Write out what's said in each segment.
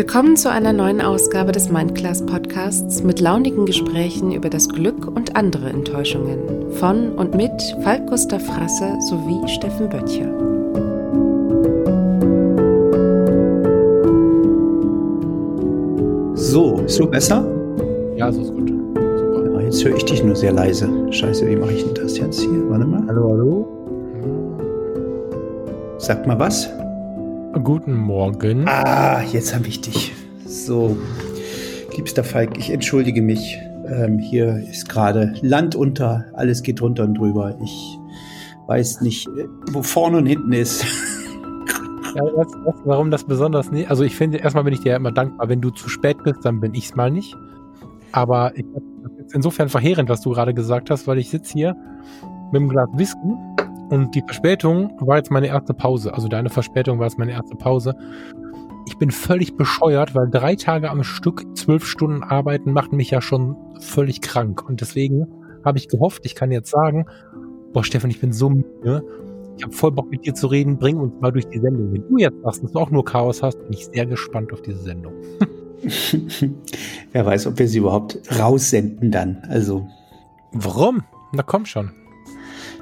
Willkommen zu einer neuen Ausgabe des Mindclass Podcasts mit launigen Gesprächen über das Glück und andere Enttäuschungen von und mit Falk Gustav Frasse sowie Steffen Böttcher. So, ist so besser? Ja, so ist gut. Super. Ja, jetzt höre ich dich nur sehr leise. Scheiße, wie mache ich denn das jetzt hier? Warte mal. Hallo, hallo. Sag mal was. Guten Morgen. Ah, jetzt habe ich dich. So, liebster Falk, ich entschuldige mich. Ähm, hier ist gerade Land unter, alles geht runter und drüber. Ich weiß nicht, äh, wo vorne und hinten ist. Ja, was, was, warum das besonders nicht? Also ich finde, erstmal bin ich dir ja immer dankbar, wenn du zu spät bist, dann bin ich es mal nicht. Aber ich, das ist insofern verheerend, was du gerade gesagt hast, weil ich sitze hier mit einem Glas Whisky und die Verspätung war jetzt meine erste Pause. Also deine Verspätung war jetzt meine erste Pause. Ich bin völlig bescheuert, weil drei Tage am Stück zwölf Stunden arbeiten macht mich ja schon völlig krank. Und deswegen habe ich gehofft, ich kann jetzt sagen, boah Stefan, ich bin so müde. Ich habe voll Bock mit dir zu reden. Bring uns mal durch die Sendung. Wenn du jetzt sagst, dass du auch nur Chaos hast, bin ich sehr gespannt auf diese Sendung. Wer weiß, ob wir sie überhaupt raussenden dann. Also. Warum? Na komm schon.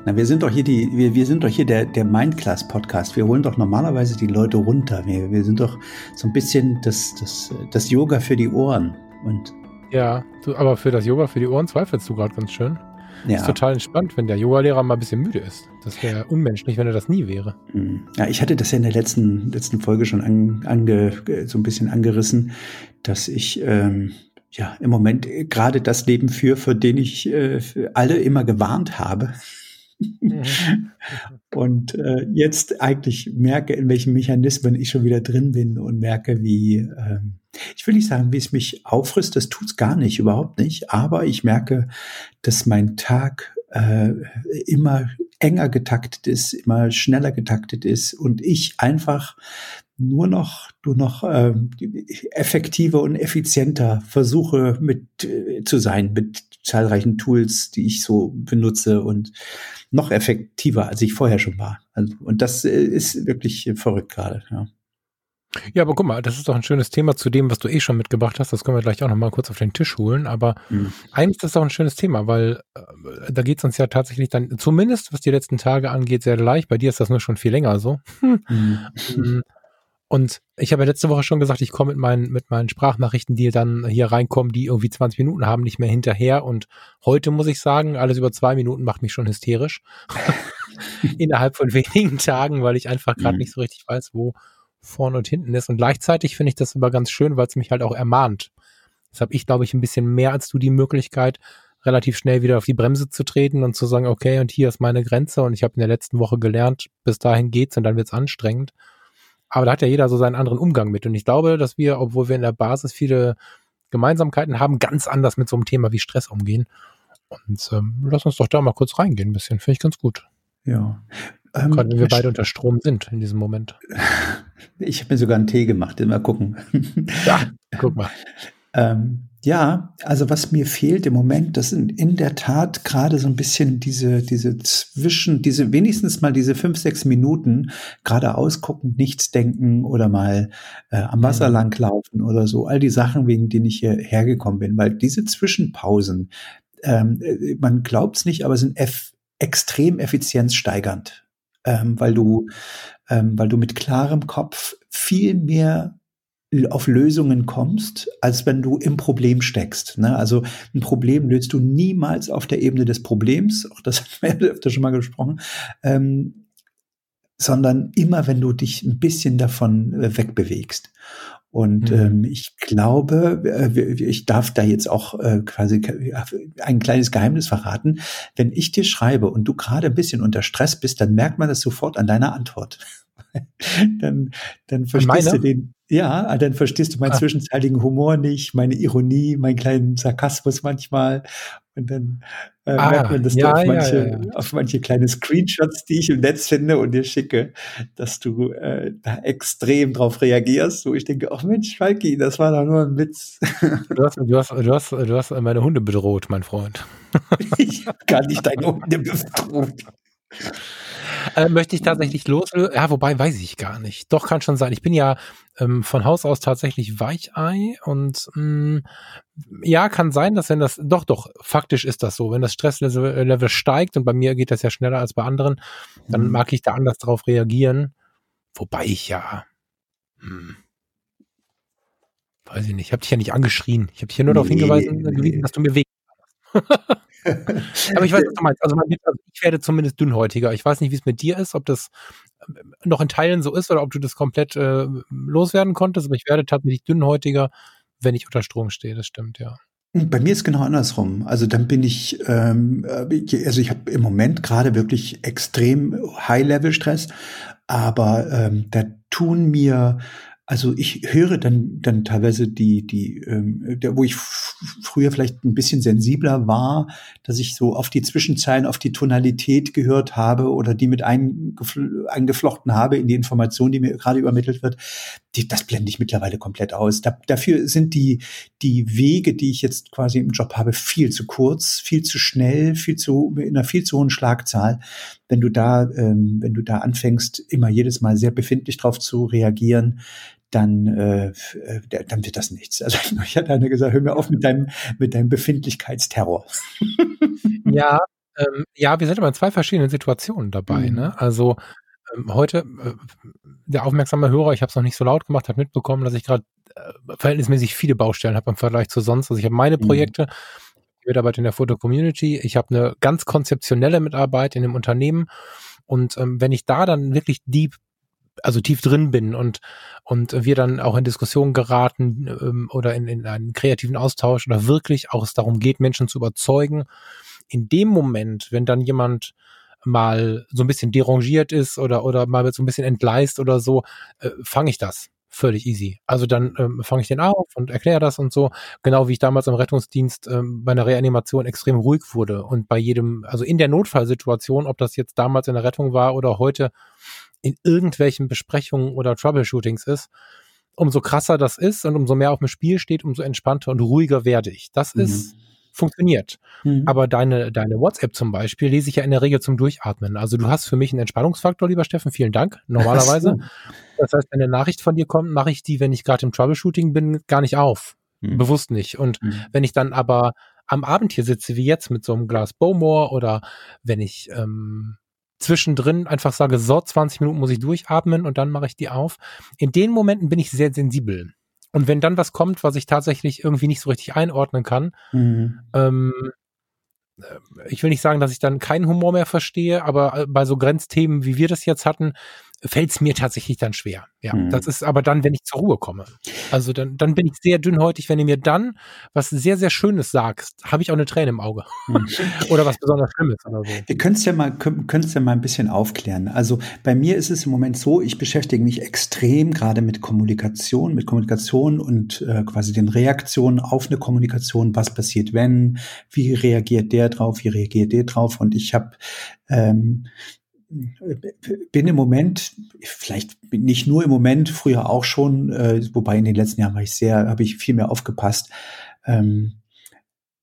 Na, wir sind doch hier die, wir, wir sind doch hier der, der Mindclass Podcast. Wir holen doch normalerweise die Leute runter. Wir, wir sind doch so ein bisschen das, das, das Yoga für die Ohren. Und ja, du, aber für das Yoga für die Ohren zweifelst du gerade ganz schön. Ja. Ist total entspannt, wenn der Yogalehrer mal ein bisschen müde ist. Das wäre unmenschlich, wenn er das nie wäre. Hm. Ja, ich hatte das ja in der letzten, letzten Folge schon an, ange, so ein bisschen angerissen, dass ich ähm, ja im Moment gerade das Leben führe, für den ich äh, alle immer gewarnt habe. Und äh, jetzt eigentlich merke, in welchen Mechanismen ich schon wieder drin bin und merke, wie, ähm, ich will nicht sagen, wie es mich auffrisst, das tut's gar nicht, überhaupt nicht, aber ich merke, dass mein Tag äh, immer enger getaktet ist, immer schneller getaktet ist und ich einfach nur noch, nur noch äh, effektiver und effizienter versuche mit äh, zu sein mit zahlreichen Tools, die ich so benutze und noch effektiver, als ich vorher schon war. Also, und das äh, ist wirklich verrückt gerade. Ja. Ja, aber guck mal, das ist doch ein schönes Thema zu dem, was du eh schon mitgebracht hast. Das können wir gleich auch noch mal kurz auf den Tisch holen. Aber mhm. eigentlich ist doch ein schönes Thema, weil äh, da geht es uns ja tatsächlich dann, zumindest was die letzten Tage angeht, sehr leicht. Bei dir ist das nur schon viel länger so. Mhm. Und ich habe ja letzte Woche schon gesagt, ich komme mit meinen, mit meinen Sprachnachrichten, die dann hier reinkommen, die irgendwie 20 Minuten haben, nicht mehr hinterher. Und heute muss ich sagen, alles über zwei Minuten macht mich schon hysterisch. Innerhalb von wenigen Tagen, weil ich einfach gerade mhm. nicht so richtig weiß, wo vorne und hinten ist. Und gleichzeitig finde ich das aber ganz schön, weil es mich halt auch ermahnt. Jetzt habe ich, glaube ich, ein bisschen mehr als du die Möglichkeit, relativ schnell wieder auf die Bremse zu treten und zu sagen, okay, und hier ist meine Grenze und ich habe in der letzten Woche gelernt, bis dahin geht's und dann wird's anstrengend. Aber da hat ja jeder so seinen anderen Umgang mit. Und ich glaube, dass wir, obwohl wir in der Basis viele Gemeinsamkeiten haben, ganz anders mit so einem Thema wie Stress umgehen. Und ähm, lass uns doch da mal kurz reingehen, ein bisschen. Finde ich ganz gut. Ja. Ähm, Gerade wenn wir beide unter Strom sind in diesem Moment. Ich habe mir sogar einen Tee gemacht. Mal gucken. Ja, guck mal. ähm, ja, also was mir fehlt im Moment, das sind in der Tat gerade so ein bisschen diese, diese zwischen, diese wenigstens mal diese fünf, sechs Minuten gerade ausgucken, nichts denken oder mal äh, am Wasser mhm. langlaufen oder so. All die Sachen, wegen denen ich hierher gekommen bin, weil diese Zwischenpausen, ähm, äh, man glaubt es nicht, aber sind eff extrem effizienzsteigernd, ähm, weil du, ähm, weil du mit klarem Kopf viel mehr auf Lösungen kommst, als wenn du im Problem steckst. Ne? Also ein Problem löst du niemals auf der Ebene des Problems, auch das haben wir öfter schon mal gesprochen, ähm, sondern immer, wenn du dich ein bisschen davon äh, wegbewegst. Und mhm. ähm, ich glaube, äh, ich darf da jetzt auch äh, quasi ein kleines Geheimnis verraten. Wenn ich dir schreibe und du gerade ein bisschen unter Stress bist, dann merkt man das sofort an deiner Antwort. dann, dann verstehst du den, ja, dann verstehst du meinen ah. zwischenzeitigen Humor nicht, meine Ironie, meinen kleinen Sarkasmus manchmal. Und dann äh, ah, merkt man das ja, auf, manche, ja, ja, auf manche kleine Screenshots, die ich im Netz finde und dir schicke, dass du äh, da extrem drauf reagierst, wo ich denke, oh Mensch, Falki, das war doch nur ein Witz. Du hast, du hast, du hast, du hast meine Hunde bedroht, mein Freund. ich habe gar nicht deine Hunde bedroht. Äh, möchte ich tatsächlich loslösen? Ja, wobei weiß ich gar nicht. Doch, kann schon sein. Ich bin ja ähm, von Haus aus tatsächlich Weichei und mh, mm, ja, kann sein, dass wenn das, doch, doch, faktisch ist das so. Wenn das Stresslevel steigt und bei mir geht das ja schneller als bei anderen, dann mhm. mag ich da anders drauf reagieren. Wobei ich ja, hm, weiß ich nicht, ich habe dich ja nicht angeschrien. Ich habe dich ja nur nee, darauf hingewiesen, nee. dass du mir weh Aber ich weiß, was du meinst. Also, also, ich werde zumindest dünnhäutiger. Ich weiß nicht, wie es mit dir ist, ob das ähm, noch in Teilen so ist oder ob du das komplett äh, loswerden konntest, aber ich werde tatsächlich dünnhäutiger, wenn ich unter Strom stehe. Das stimmt, ja. Bei mir ist genau andersrum. Also dann bin ich, ähm, äh, also ich habe im Moment gerade wirklich extrem High-Level-Stress, aber ähm, da tun mir also ich höre dann dann teilweise die die ähm, der, wo ich früher vielleicht ein bisschen sensibler war, dass ich so auf die Zwischenzeilen, auf die Tonalität gehört habe oder die mit eingeflochten habe in die Information, die mir gerade übermittelt wird. Die, das blende ich mittlerweile komplett aus. Da, dafür sind die die Wege, die ich jetzt quasi im Job habe, viel zu kurz, viel zu schnell, viel zu in einer viel zu hohen Schlagzahl. Wenn du da ähm, wenn du da anfängst, immer jedes Mal sehr befindlich drauf zu reagieren, dann, äh, äh dann wird das nichts. Also ich hatte einer gesagt, hör mir auf mit deinem, mit deinem Befindlichkeitsterror. ja, ähm, ja, wir sind aber in zwei verschiedenen Situationen dabei. Mhm. Ne? Also ähm, heute, äh, der aufmerksame Hörer, ich habe es noch nicht so laut gemacht, hat mitbekommen, dass ich gerade äh, verhältnismäßig viele Baustellen habe im Vergleich zu sonst. Also ich habe meine mhm. Projekte, mhm. Mitarbeit in der Foto-Community, ich habe eine ganz konzeptionelle Mitarbeit in dem Unternehmen und ähm, wenn ich da dann wirklich deep also tief drin bin und und wir dann auch in Diskussionen geraten ähm, oder in, in einen kreativen Austausch oder wirklich auch es darum geht, Menschen zu überzeugen. In dem Moment, wenn dann jemand mal so ein bisschen derangiert ist oder oder mal so ein bisschen entgleist oder so, äh, fange ich das völlig easy. Also dann ähm, fange ich den auf und erkläre das und so, genau wie ich damals im Rettungsdienst ähm, bei einer Reanimation extrem ruhig wurde und bei jedem, also in der Notfallsituation, ob das jetzt damals in der Rettung war oder heute in irgendwelchen Besprechungen oder Troubleshootings ist, umso krasser das ist und umso mehr auf dem Spiel steht, umso entspannter und ruhiger werde ich. Das mhm. ist funktioniert. Mhm. Aber deine, deine WhatsApp zum Beispiel lese ich ja in der Regel zum Durchatmen. Also du hast für mich einen Entspannungsfaktor, lieber Steffen. Vielen Dank. Normalerweise. Das heißt, wenn eine Nachricht von dir kommt, mache ich die, wenn ich gerade im Troubleshooting bin, gar nicht auf. Mhm. Bewusst nicht. Und mhm. wenn ich dann aber am Abend hier sitze, wie jetzt mit so einem Glas Bowmore oder wenn ich ähm, zwischendrin einfach sage, so, 20 Minuten muss ich durchatmen und dann mache ich die auf. In den Momenten bin ich sehr sensibel. Und wenn dann was kommt, was ich tatsächlich irgendwie nicht so richtig einordnen kann, mhm. ähm, äh, ich will nicht sagen, dass ich dann keinen Humor mehr verstehe, aber äh, bei so Grenzthemen, wie wir das jetzt hatten, fällt es mir tatsächlich dann schwer. Ja, mhm. das ist aber dann, wenn ich zur Ruhe komme. Also dann, dann bin ich sehr dünnhäutig, wenn du mir dann was sehr, sehr Schönes sagst, habe ich auch eine Träne im Auge. Mhm. oder was besonders Schlimmes oder so. Wir können es ja mal, können es ja mal ein bisschen aufklären. Also bei mir ist es im Moment so, ich beschäftige mich extrem gerade mit Kommunikation, mit Kommunikation und äh, quasi den Reaktionen auf eine Kommunikation. Was passiert, wenn? Wie reagiert der drauf? Wie reagiert der drauf? Und ich habe ähm, bin im Moment, vielleicht nicht nur im Moment, früher auch schon, äh, wobei in den letzten Jahren war ich sehr, habe ich viel mehr aufgepasst, ähm,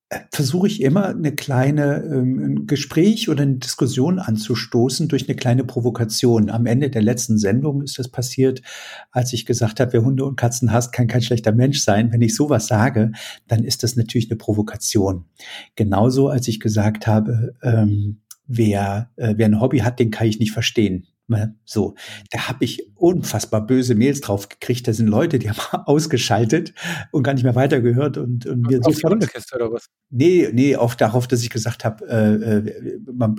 äh, versuche ich immer eine kleine ähm, Gespräch oder eine Diskussion anzustoßen durch eine kleine Provokation. Am Ende der letzten Sendung ist das passiert, als ich gesagt habe, wer Hunde und Katzen hasst, kann kein schlechter Mensch sein. Wenn ich sowas sage, dann ist das natürlich eine Provokation. Genauso, als ich gesagt habe, ähm, wer, äh, wer ein Hobby hat, den kann ich nicht verstehen. Ne? So, da habe ich unfassbar böse Mails drauf gekriegt. Da sind Leute, die haben ausgeschaltet und gar nicht mehr weitergehört und, und mir auf so die Hundekiste oder was? Nee, nee, auch darauf, dass ich gesagt habe, äh, äh, man,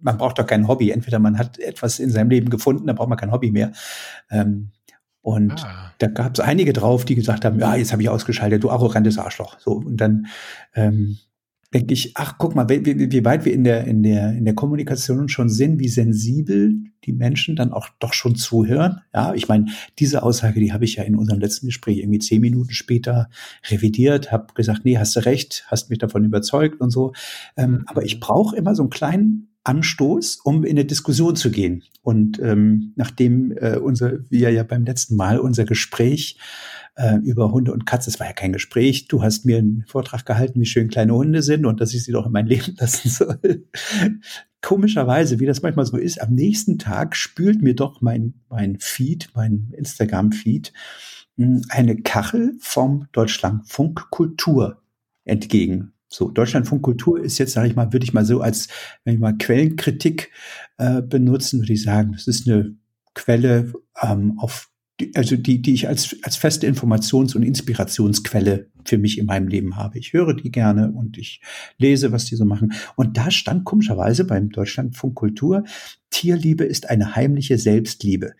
man braucht doch kein Hobby. Entweder man hat etwas in seinem Leben gefunden, dann braucht man kein Hobby mehr. Ähm, und ah. da gab es einige drauf, die gesagt haben, ja, jetzt habe ich ausgeschaltet, du arrogantes Arschloch. So und dann ähm, denke ich, ach, guck mal, wie, wie, weit wir in der, in, der, in der Kommunikation schon sind, wie sensibel die Menschen dann auch doch schon zuhören. Ja, ich meine, diese Aussage, die habe ich ja in unserem letzten Gespräch irgendwie zehn Minuten später revidiert, habe gesagt, nee, hast du recht, hast mich davon überzeugt und so. Ähm, aber ich brauche immer so einen kleinen Anstoß, um in eine Diskussion zu gehen. Und ähm, nachdem äh, unser, wir ja beim letzten Mal unser Gespräch äh, über Hunde und Katzen. Es war ja kein Gespräch. Du hast mir einen Vortrag gehalten, wie schön kleine Hunde sind und dass ich sie doch in mein Leben lassen soll. komischerweise, wie das manchmal so ist, am nächsten Tag spült mir doch mein, mein Feed, mein Instagram-Feed, hm, eine Kachel vom Deutschlandfunk Kultur entgegen. So, Deutschlandfunk Kultur ist jetzt, sage ich mal, würde ich mal so als, wenn ich mal Quellenkritik äh, benutzen, würde ich sagen, das ist eine Quelle ähm, auf also die, die ich als, als feste Informations- und Inspirationsquelle für mich in meinem Leben habe. Ich höre die gerne und ich lese, was die so machen. Und da stand komischerweise beim Deutschlandfunk Kultur, Tierliebe ist eine heimliche Selbstliebe.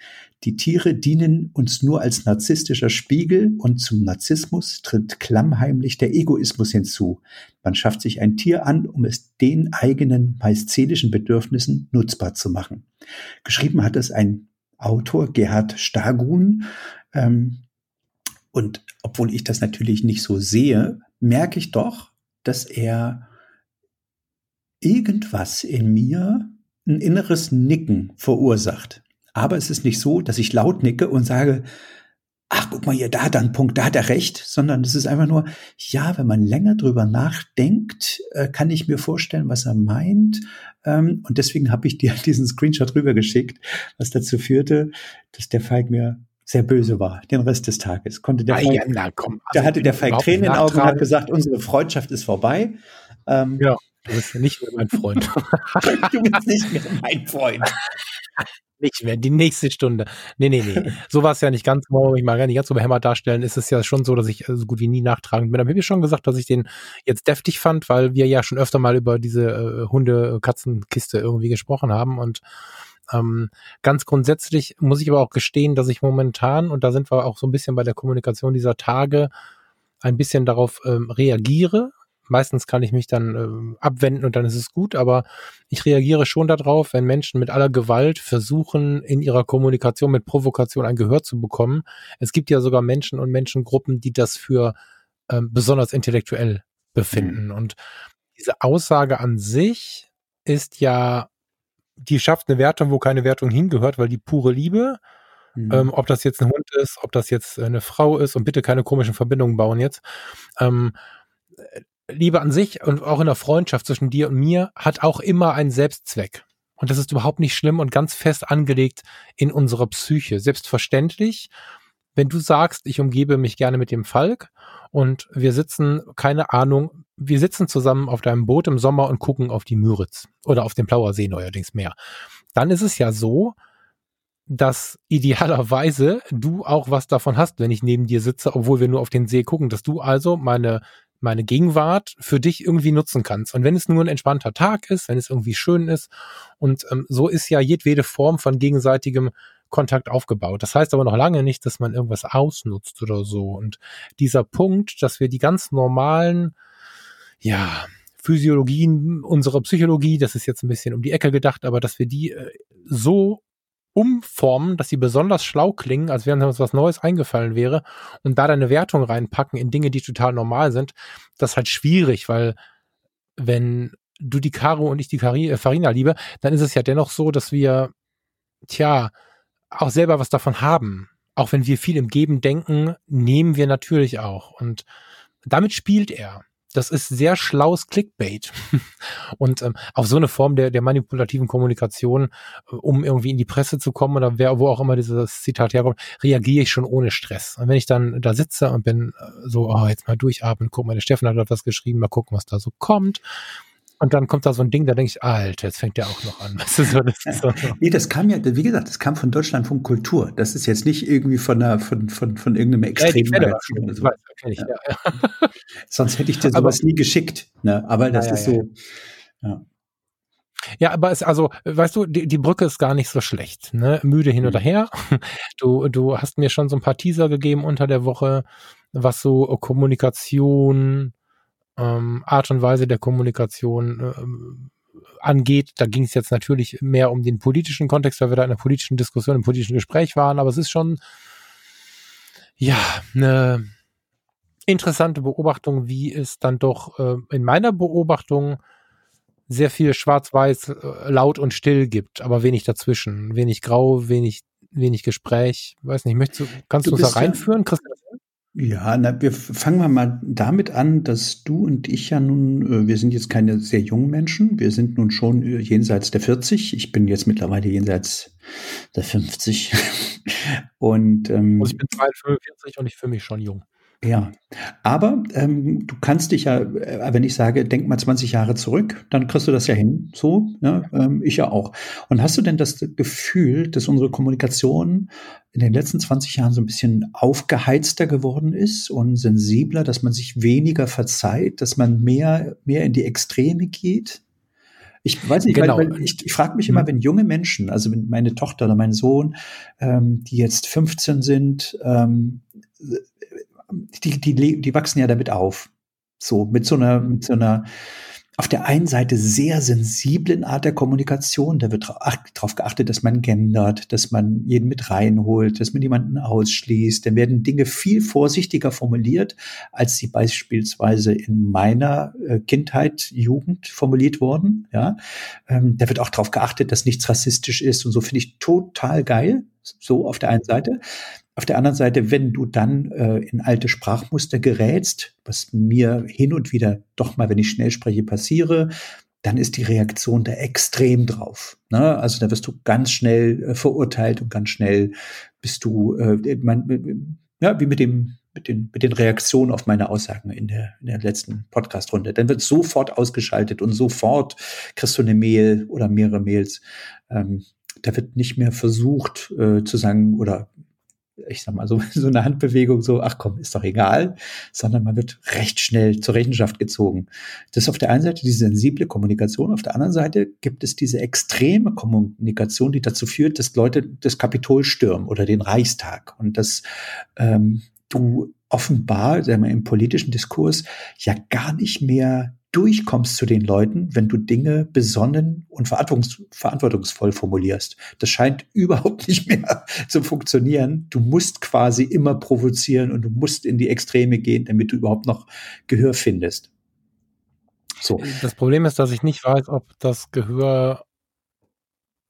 Die Tiere dienen uns nur als narzisstischer Spiegel und zum Narzissmus tritt klammheimlich der Egoismus hinzu. Man schafft sich ein Tier an, um es den eigenen, meist seelischen Bedürfnissen nutzbar zu machen. Geschrieben hat es ein Autor Gerhard Stagun. Ähm, und obwohl ich das natürlich nicht so sehe, merke ich doch, dass er irgendwas in mir ein inneres Nicken verursacht. Aber es ist nicht so, dass ich laut nicke und sage, ach, guck mal hier, da hat er einen Punkt, da hat er recht, sondern es ist einfach nur, ja, wenn man länger drüber nachdenkt, äh, kann ich mir vorstellen, was er meint. Ähm, und deswegen habe ich dir diesen Screenshot rübergeschickt, was dazu führte, dass der Falk mir sehr böse war, den Rest des Tages. Konnte der ah, Falk, ja, na, komm, also da hatte der Falk Tränen in den Augen und hat gesagt, unsere Freundschaft ist vorbei. Ähm, ja, du bist nicht mehr mein Freund. du bist nicht mehr mein Freund nicht mehr, die nächste Stunde. Nee, nee, nee. so war es ja nicht ganz, wollen ich mal gar nicht ganz so behämmert darstellen, ist es ja schon so, dass ich äh, so gut wie nie nachtragend bin. Aber ich habe schon gesagt, dass ich den jetzt deftig fand, weil wir ja schon öfter mal über diese äh, Hunde-Katzenkiste irgendwie gesprochen haben und ähm, ganz grundsätzlich muss ich aber auch gestehen, dass ich momentan, und da sind wir auch so ein bisschen bei der Kommunikation dieser Tage, ein bisschen darauf ähm, reagiere, meistens kann ich mich dann äh, abwenden und dann ist es gut, aber ich reagiere schon darauf, wenn Menschen mit aller Gewalt versuchen, in ihrer Kommunikation mit Provokation ein Gehör zu bekommen. Es gibt ja sogar Menschen und Menschengruppen, die das für äh, besonders intellektuell befinden. Mhm. Und diese Aussage an sich ist ja, die schafft eine Wertung, wo keine Wertung hingehört, weil die pure Liebe, mhm. ähm, ob das jetzt ein Hund ist, ob das jetzt eine Frau ist und bitte keine komischen Verbindungen bauen jetzt, ähm, Liebe an sich und auch in der Freundschaft zwischen dir und mir hat auch immer einen Selbstzweck. Und das ist überhaupt nicht schlimm und ganz fest angelegt in unserer Psyche. Selbstverständlich, wenn du sagst, ich umgebe mich gerne mit dem Falk und wir sitzen, keine Ahnung, wir sitzen zusammen auf deinem Boot im Sommer und gucken auf die Müritz oder auf den Plauer See neuerdings mehr, dann ist es ja so, dass idealerweise du auch was davon hast, wenn ich neben dir sitze, obwohl wir nur auf den See gucken, dass du also meine meine Gegenwart für dich irgendwie nutzen kannst. Und wenn es nur ein entspannter Tag ist, wenn es irgendwie schön ist, und ähm, so ist ja jedwede Form von gegenseitigem Kontakt aufgebaut. Das heißt aber noch lange nicht, dass man irgendwas ausnutzt oder so. Und dieser Punkt, dass wir die ganz normalen, ja, Physiologien unserer Psychologie, das ist jetzt ein bisschen um die Ecke gedacht, aber dass wir die äh, so umformen, dass sie besonders schlau klingen, als wenn uns was Neues eingefallen wäre und da deine Wertung reinpacken in Dinge, die total normal sind, das ist halt schwierig, weil wenn du die Caro und ich die äh, Farina liebe, dann ist es ja dennoch so, dass wir, tja, auch selber was davon haben. Auch wenn wir viel im Geben denken, nehmen wir natürlich auch. Und damit spielt er das ist sehr schlaues Clickbait. Und ähm, auf so eine Form der, der manipulativen Kommunikation, äh, um irgendwie in die Presse zu kommen oder wer, wo auch immer dieses Zitat herkommt, reagiere ich schon ohne Stress. Und wenn ich dann da sitze und bin äh, so, oh, jetzt mal durchatmen, guck mal, der Steffen hat was geschrieben, mal gucken, was da so kommt. Und dann kommt da so ein Ding, da denke ich, Alter, jetzt fängt der auch noch an. Weißt du, so, das so. Nee, das kam ja, wie gesagt, das kam von Deutschlandfunk Kultur. Das ist jetzt nicht irgendwie von einer, von, von, von irgendeinem extremen ja, Magazin. So. Weiß, ja. Ja. Sonst hätte ich dir sowas aber, nie geschickt. Ne? Aber das ist so, ja. Ja, aber es, also, weißt du, die, die Brücke ist gar nicht so schlecht. Ne? Müde hin mhm. oder her. Du, du hast mir schon so ein paar Teaser gegeben unter der Woche, was so Kommunikation, ähm, Art und Weise der Kommunikation äh, angeht. Da ging es jetzt natürlich mehr um den politischen Kontext, weil wir da in einer politischen Diskussion, im politischen Gespräch waren, aber es ist schon ja eine interessante Beobachtung, wie es dann doch äh, in meiner Beobachtung sehr viel schwarz-weiß, äh, laut und still gibt, aber wenig dazwischen. Wenig grau, wenig, wenig Gespräch. Weiß nicht, möchtest du, kannst du, uns da reinführen, Christian? Ja, na, wir fangen wir mal damit an, dass du und ich ja nun, äh, wir sind jetzt keine sehr jungen Menschen, wir sind nun schon äh, jenseits der 40. Ich bin jetzt mittlerweile jenseits der 50. und ähm, also ich bin 42 und ich fühle mich schon jung. Ja, aber ähm, du kannst dich ja, äh, wenn ich sage, denk mal 20 Jahre zurück, dann kriegst du das ja hin. So, ja, ähm, ich ja auch. Und hast du denn das Gefühl, dass unsere Kommunikation in den letzten 20 Jahren so ein bisschen aufgeheizter geworden ist und sensibler, dass man sich weniger verzeiht, dass man mehr, mehr in die Extreme geht? Ich weiß nicht, genau. weil, weil ich, ich frage mich immer, mhm. wenn junge Menschen, also wenn meine Tochter oder mein Sohn, ähm, die jetzt 15 sind, ähm, die, die, die wachsen ja damit auf. So, mit so einer, mit so einer, auf der einen Seite sehr sensiblen Art der Kommunikation. Da wird darauf geachtet, dass man gendert, dass man jeden mit reinholt, dass man jemanden ausschließt. Dann werden Dinge viel vorsichtiger formuliert, als sie beispielsweise in meiner äh, Kindheit, Jugend formuliert wurden. Ja, ähm, da wird auch darauf geachtet, dass nichts rassistisch ist und so finde ich total geil. So auf der einen Seite. Auf der anderen Seite, wenn du dann äh, in alte Sprachmuster gerätst, was mir hin und wieder doch mal, wenn ich schnell spreche, passiere, dann ist die Reaktion da extrem drauf. Ne? Also da wirst du ganz schnell äh, verurteilt und ganz schnell bist du, äh, man, ja, wie mit dem mit den, mit den Reaktionen auf meine Aussagen in der, in der letzten Podcast-Runde. Dann wird sofort ausgeschaltet und sofort kriegst du eine Mail oder mehrere Mails. Ähm, da wird nicht mehr versucht äh, zu sagen oder ich sag mal, so, so eine Handbewegung, so, ach komm, ist doch egal, sondern man wird recht schnell zur Rechenschaft gezogen. Das ist auf der einen Seite diese sensible Kommunikation, auf der anderen Seite gibt es diese extreme Kommunikation, die dazu führt, dass Leute das Kapitol stürmen oder den Reichstag und dass ähm, du offenbar, sagen wir, im politischen Diskurs ja gar nicht mehr durchkommst zu den Leuten, wenn du Dinge besonnen und verantwortungsvoll formulierst. Das scheint überhaupt nicht mehr zu funktionieren. Du musst quasi immer provozieren und du musst in die Extreme gehen, damit du überhaupt noch Gehör findest. So. Das Problem ist, dass ich nicht weiß, ob das Gehör,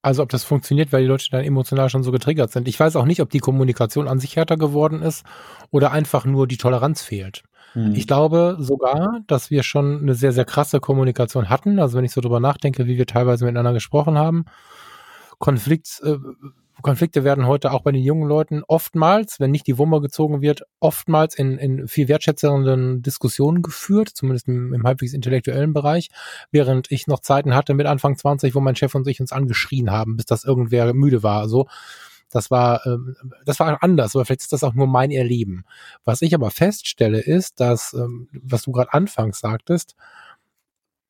also ob das funktioniert, weil die Leute dann emotional schon so getriggert sind. Ich weiß auch nicht, ob die Kommunikation an sich härter geworden ist oder einfach nur die Toleranz fehlt. Hm. Ich glaube sogar, dass wir schon eine sehr, sehr krasse Kommunikation hatten. Also wenn ich so drüber nachdenke, wie wir teilweise miteinander gesprochen haben. Konflikt, äh, Konflikte werden heute auch bei den jungen Leuten oftmals, wenn nicht die Wumme gezogen wird, oftmals in, in viel wertschätzenden Diskussionen geführt, zumindest im, im halbwegs intellektuellen Bereich, während ich noch Zeiten hatte mit Anfang 20, wo mein Chef und ich uns angeschrien haben, bis das irgendwer müde war. So. Das war, ähm, das war anders, aber vielleicht ist das auch nur mein Erleben. Was ich aber feststelle, ist, dass, ähm, was du gerade anfangs sagtest,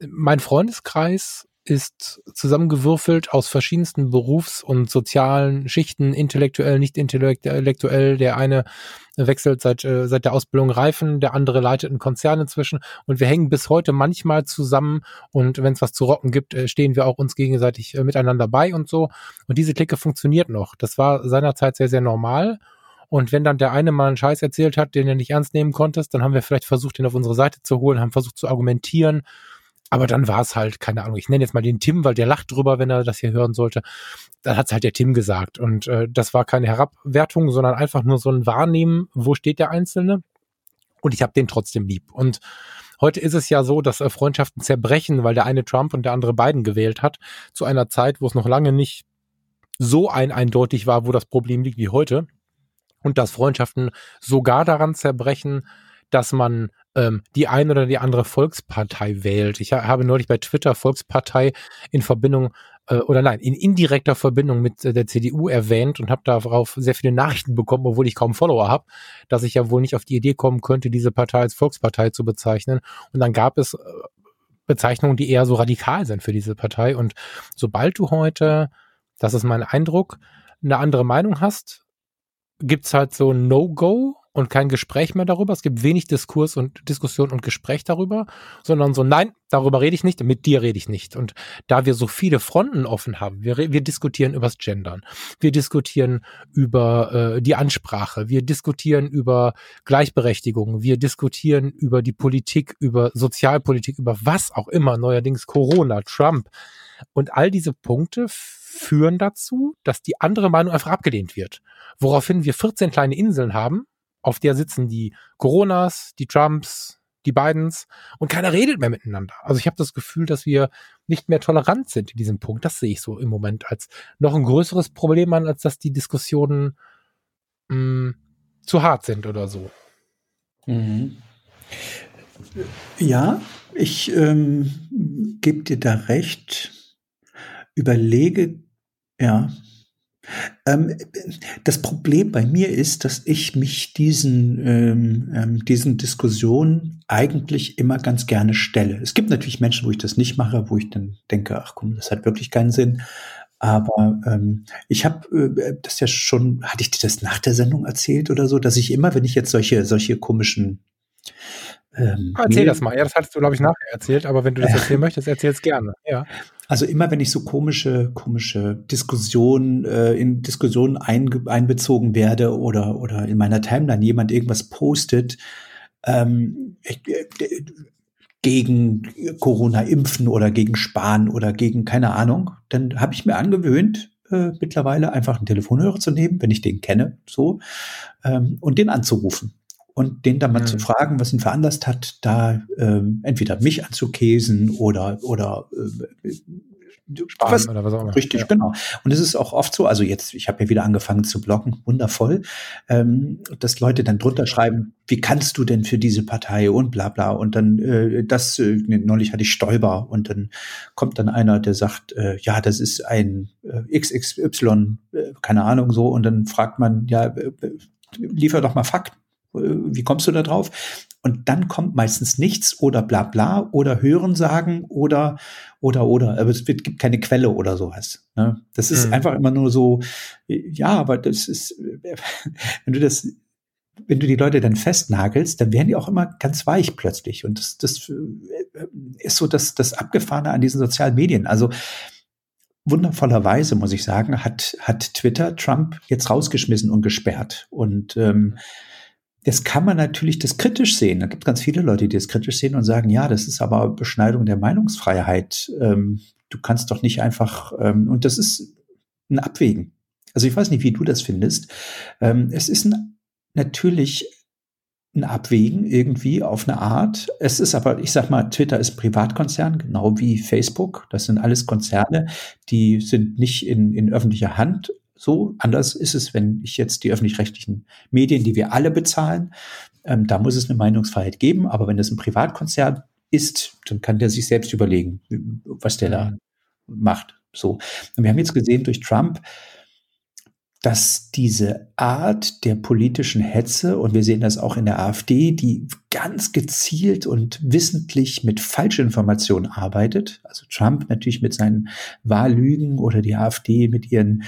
mein Freundeskreis ist zusammengewürfelt aus verschiedensten Berufs- und sozialen Schichten, intellektuell, nicht intellektuell. Der eine wechselt seit, äh, seit der Ausbildung Reifen, der andere leitet einen Konzern inzwischen und wir hängen bis heute manchmal zusammen und wenn es was zu rocken gibt, äh, stehen wir auch uns gegenseitig äh, miteinander bei und so. Und diese Clique funktioniert noch. Das war seinerzeit sehr, sehr normal. Und wenn dann der eine mal einen Scheiß erzählt hat, den er nicht ernst nehmen konntest, dann haben wir vielleicht versucht, ihn auf unsere Seite zu holen, haben versucht zu argumentieren aber dann war es halt, keine Ahnung, ich nenne jetzt mal den Tim, weil der lacht drüber, wenn er das hier hören sollte. Dann hat es halt der Tim gesagt. Und äh, das war keine Herabwertung, sondern einfach nur so ein Wahrnehmen, wo steht der Einzelne. Und ich habe den trotzdem lieb. Und heute ist es ja so, dass äh, Freundschaften zerbrechen, weil der eine Trump und der andere Biden gewählt hat, zu einer Zeit, wo es noch lange nicht so ein eindeutig war, wo das Problem liegt wie heute. Und dass Freundschaften sogar daran zerbrechen, dass man ähm, die eine oder die andere Volkspartei wählt. Ich habe neulich bei Twitter Volkspartei in Verbindung äh, oder nein, in indirekter Verbindung mit äh, der CDU erwähnt und habe darauf sehr viele Nachrichten bekommen, obwohl ich kaum Follower habe, dass ich ja wohl nicht auf die Idee kommen könnte, diese Partei als Volkspartei zu bezeichnen. Und dann gab es äh, Bezeichnungen, die eher so radikal sind für diese Partei. Und sobald du heute, das ist mein Eindruck, eine andere Meinung hast, gibt's halt so ein No-Go und kein Gespräch mehr darüber. Es gibt wenig Diskurs und Diskussion und Gespräch darüber, sondern so, nein, darüber rede ich nicht, mit dir rede ich nicht. Und da wir so viele Fronten offen haben, wir, wir diskutieren übers Gendern, wir diskutieren über äh, die Ansprache, wir diskutieren über Gleichberechtigung, wir diskutieren über die Politik, über Sozialpolitik, über was auch immer, neuerdings Corona, Trump. Und all diese Punkte führen dazu, dass die andere Meinung einfach abgelehnt wird. Woraufhin wir 14 kleine Inseln haben, auf der sitzen die Coronas, die Trumps, die Bidens und keiner redet mehr miteinander. Also ich habe das Gefühl, dass wir nicht mehr tolerant sind in diesem Punkt. Das sehe ich so im Moment als noch ein größeres Problem an, als dass die Diskussionen mh, mm, zu hart sind oder so. Mhm. Ja, ich ähm, gebe dir da recht. Überlege, ja, das Problem bei mir ist, dass ich mich diesen, ähm, ähm, diesen Diskussionen eigentlich immer ganz gerne stelle. Es gibt natürlich Menschen, wo ich das nicht mache, wo ich dann denke, ach komm, das hat wirklich keinen Sinn. Aber ähm, ich habe äh, das ja schon, hatte ich dir das nach der Sendung erzählt oder so, dass ich immer, wenn ich jetzt solche, solche komischen ähm, Erzähl das mal. Ja, das hattest du, glaube ich, nachher erzählt, aber wenn du das erzählen möchtest, erzähl es gerne. Ja. Also immer, wenn ich so komische, komische Diskussionen, äh, in Diskussionen ein, einbezogen werde oder, oder in meiner Timeline jemand irgendwas postet, ähm, äh, gegen Corona impfen oder gegen Sparen oder gegen keine Ahnung, dann habe ich mir angewöhnt, äh, mittlerweile einfach einen Telefonhörer zu nehmen, wenn ich den kenne, so, ähm, und den anzurufen und den dann mal mhm. zu fragen, was ihn veranlasst hat, da ähm, entweder mich anzukäsen oder oder äh, was, oder was auch immer. Richtig, ja. genau. Und es ist auch oft so, also jetzt, ich habe ja wieder angefangen zu blocken, wundervoll, ähm, dass Leute dann drunter schreiben, wie kannst du denn für diese Partei und bla bla. Und dann äh, das, äh, neulich hatte ich Stoiber und dann kommt dann einer, der sagt, äh, ja, das ist ein äh, XXY, äh, keine Ahnung so, und dann fragt man, ja, äh, liefer doch mal Fakten wie kommst du da drauf? Und dann kommt meistens nichts oder bla bla oder Hören sagen oder oder oder. Aber es gibt keine Quelle oder sowas. Ne? Das ist mhm. einfach immer nur so, ja, aber das ist, wenn du das, wenn du die Leute dann festnagelst, dann werden die auch immer ganz weich plötzlich. Und das, das äh, ist so das, das Abgefahrene an diesen sozialen Medien. Also wundervollerweise, muss ich sagen, hat, hat Twitter Trump jetzt rausgeschmissen und gesperrt. Und ähm, das kann man natürlich das kritisch sehen. Da gibt ganz viele Leute, die das kritisch sehen und sagen, ja, das ist aber Beschneidung der Meinungsfreiheit. Ähm, du kannst doch nicht einfach, ähm, und das ist ein Abwägen. Also ich weiß nicht, wie du das findest. Ähm, es ist ein, natürlich ein Abwägen irgendwie auf eine Art. Es ist aber, ich sag mal, Twitter ist Privatkonzern, genau wie Facebook. Das sind alles Konzerne, die sind nicht in, in öffentlicher Hand, so. Anders ist es, wenn ich jetzt die öffentlich-rechtlichen Medien, die wir alle bezahlen, ähm, da muss es eine Meinungsfreiheit geben. Aber wenn das ein Privatkonzern ist, dann kann der sich selbst überlegen, was der da mhm. macht. So. Und wir haben jetzt gesehen durch Trump, dass diese Art der politischen Hetze, und wir sehen das auch in der AfD, die ganz gezielt und wissentlich mit Falschinformationen arbeitet, also Trump natürlich mit seinen Wahllügen oder die AfD mit ihren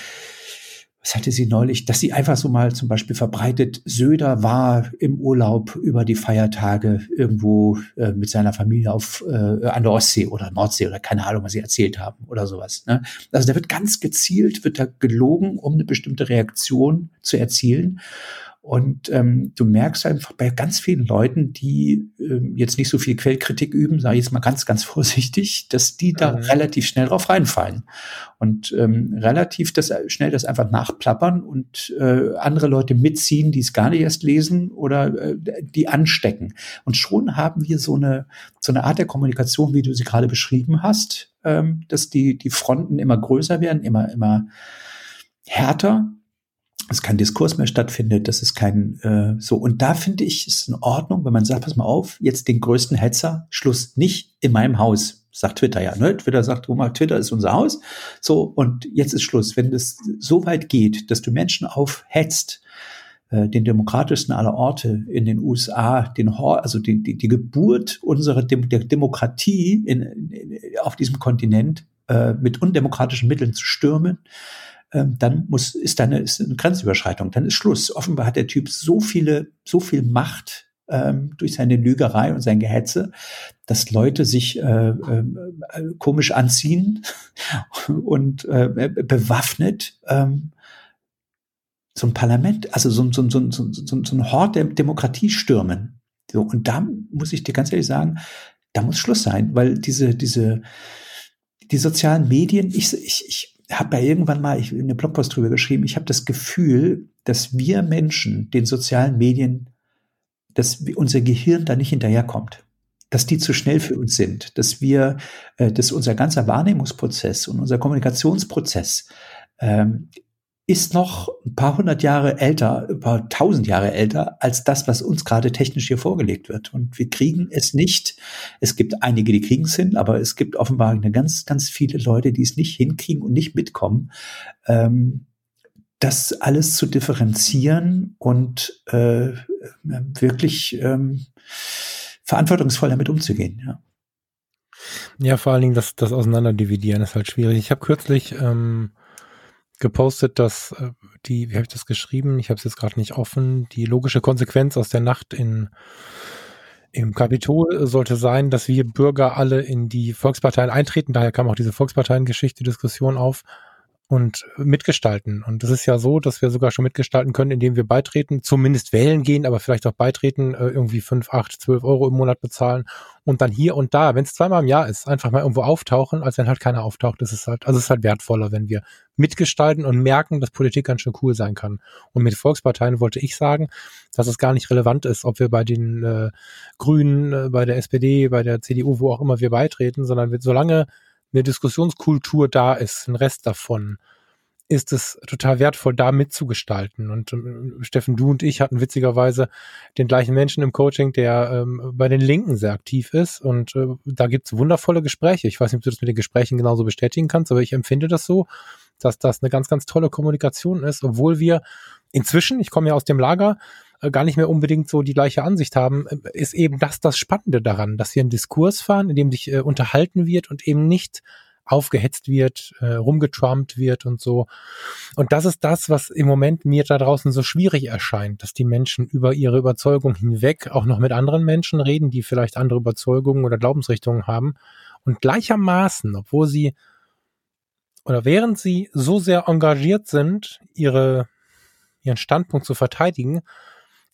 was hatte sie neulich, dass sie einfach so mal zum Beispiel verbreitet, Söder war im Urlaub über die Feiertage irgendwo äh, mit seiner Familie auf äh, an der Ostsee oder Nordsee oder keine Ahnung, was sie erzählt haben oder sowas. Ne? Also da wird ganz gezielt, wird da gelogen, um eine bestimmte Reaktion zu erzielen. Und ähm, du merkst einfach bei ganz vielen Leuten, die ähm, jetzt nicht so viel Quellkritik üben, sage ich jetzt mal ganz, ganz vorsichtig, dass die da mhm. relativ schnell drauf reinfallen und ähm, relativ das, schnell das einfach nachplappern und äh, andere Leute mitziehen, die es gar nicht erst lesen oder äh, die anstecken. Und schon haben wir so eine, so eine Art der Kommunikation, wie du sie gerade beschrieben hast, ähm, dass die, die Fronten immer größer werden, immer, immer härter dass kein Diskurs mehr stattfindet, das ist kein äh, so. Und da finde ich, ist in Ordnung, wenn man sagt, pass mal auf, jetzt den größten Hetzer, Schluss nicht in meinem Haus, sagt Twitter ja. Ne? Twitter sagt, mal, Twitter ist unser Haus. So, und jetzt ist Schluss. Wenn das so weit geht, dass du Menschen aufhetzt, äh, den demokratischsten aller Orte in den USA, den also die, die, die Geburt unserer Dem der Demokratie in, in, auf diesem Kontinent äh, mit undemokratischen Mitteln zu stürmen, dann muss, ist da eine, ist eine Grenzüberschreitung, dann ist Schluss. Offenbar hat der Typ so viele, so viel Macht ähm, durch seine Lügerei und sein Gehetze, dass Leute sich äh, äh, komisch anziehen und äh, bewaffnet ähm, so ein Parlament, also so, so, so, so, so, so ein Hort der Demokratie stürmen. So, und da muss ich dir ganz ehrlich sagen, da muss Schluss sein, weil diese, diese, die sozialen Medien, ich, ich, ich habe da irgendwann mal ich, eine Blogpost drüber geschrieben, ich habe das Gefühl, dass wir Menschen den sozialen Medien, dass unser Gehirn da nicht hinterherkommt dass die zu schnell für uns sind, dass wir, äh, dass unser ganzer Wahrnehmungsprozess und unser Kommunikationsprozess ähm, ist noch ein paar hundert Jahre älter, ein paar tausend Jahre älter als das, was uns gerade technisch hier vorgelegt wird. Und wir kriegen es nicht. Es gibt einige, die kriegen es hin, aber es gibt offenbar eine ganz, ganz viele Leute, die es nicht hinkriegen und nicht mitkommen, ähm, das alles zu differenzieren und äh, wirklich ähm, verantwortungsvoll damit umzugehen. Ja. Ja, vor allen Dingen das, das Auseinanderdividieren ist halt schwierig. Ich habe kürzlich ähm, gepostet, dass äh, die, wie habe ich das geschrieben? Ich habe es jetzt gerade nicht offen. Die logische Konsequenz aus der Nacht in im Kapitol sollte sein, dass wir Bürger alle in die Volksparteien eintreten. Daher kam auch diese Volksparteiengeschichte-Diskussion auf und mitgestalten. Und es ist ja so, dass wir sogar schon mitgestalten können, indem wir beitreten, zumindest wählen gehen, aber vielleicht auch beitreten, äh, irgendwie fünf, acht, zwölf Euro im Monat bezahlen und dann hier und da, wenn es zweimal im Jahr ist, einfach mal irgendwo auftauchen, als wenn halt keiner auftaucht. Das ist halt, also es ist halt wertvoller, wenn wir mitgestalten und merken, dass Politik ganz schön cool sein kann. Und mit Volksparteien wollte ich sagen, dass es gar nicht relevant ist, ob wir bei den äh, Grünen, äh, bei der SPD, bei der CDU, wo auch immer wir beitreten, sondern wir, solange eine Diskussionskultur da ist, ein Rest davon, ist es total wertvoll, da mitzugestalten. Und ähm, Steffen, du und ich hatten witzigerweise den gleichen Menschen im Coaching, der ähm, bei den Linken sehr aktiv ist. Und äh, da gibt's wundervolle Gespräche. Ich weiß nicht, ob du das mit den Gesprächen genauso bestätigen kannst, aber ich empfinde das so, dass das eine ganz, ganz tolle Kommunikation ist, obwohl wir inzwischen, ich komme ja aus dem Lager, äh, gar nicht mehr unbedingt so die gleiche Ansicht haben, äh, ist eben das das Spannende daran, dass wir einen Diskurs fahren, in dem sich äh, unterhalten wird und eben nicht aufgehetzt wird, äh, rumgetrumpt wird und so. Und das ist das, was im Moment mir da draußen so schwierig erscheint, dass die Menschen über ihre Überzeugung hinweg auch noch mit anderen Menschen reden, die vielleicht andere Überzeugungen oder Glaubensrichtungen haben und gleichermaßen, obwohl sie oder während sie so sehr engagiert sind, ihre, ihren Standpunkt zu verteidigen,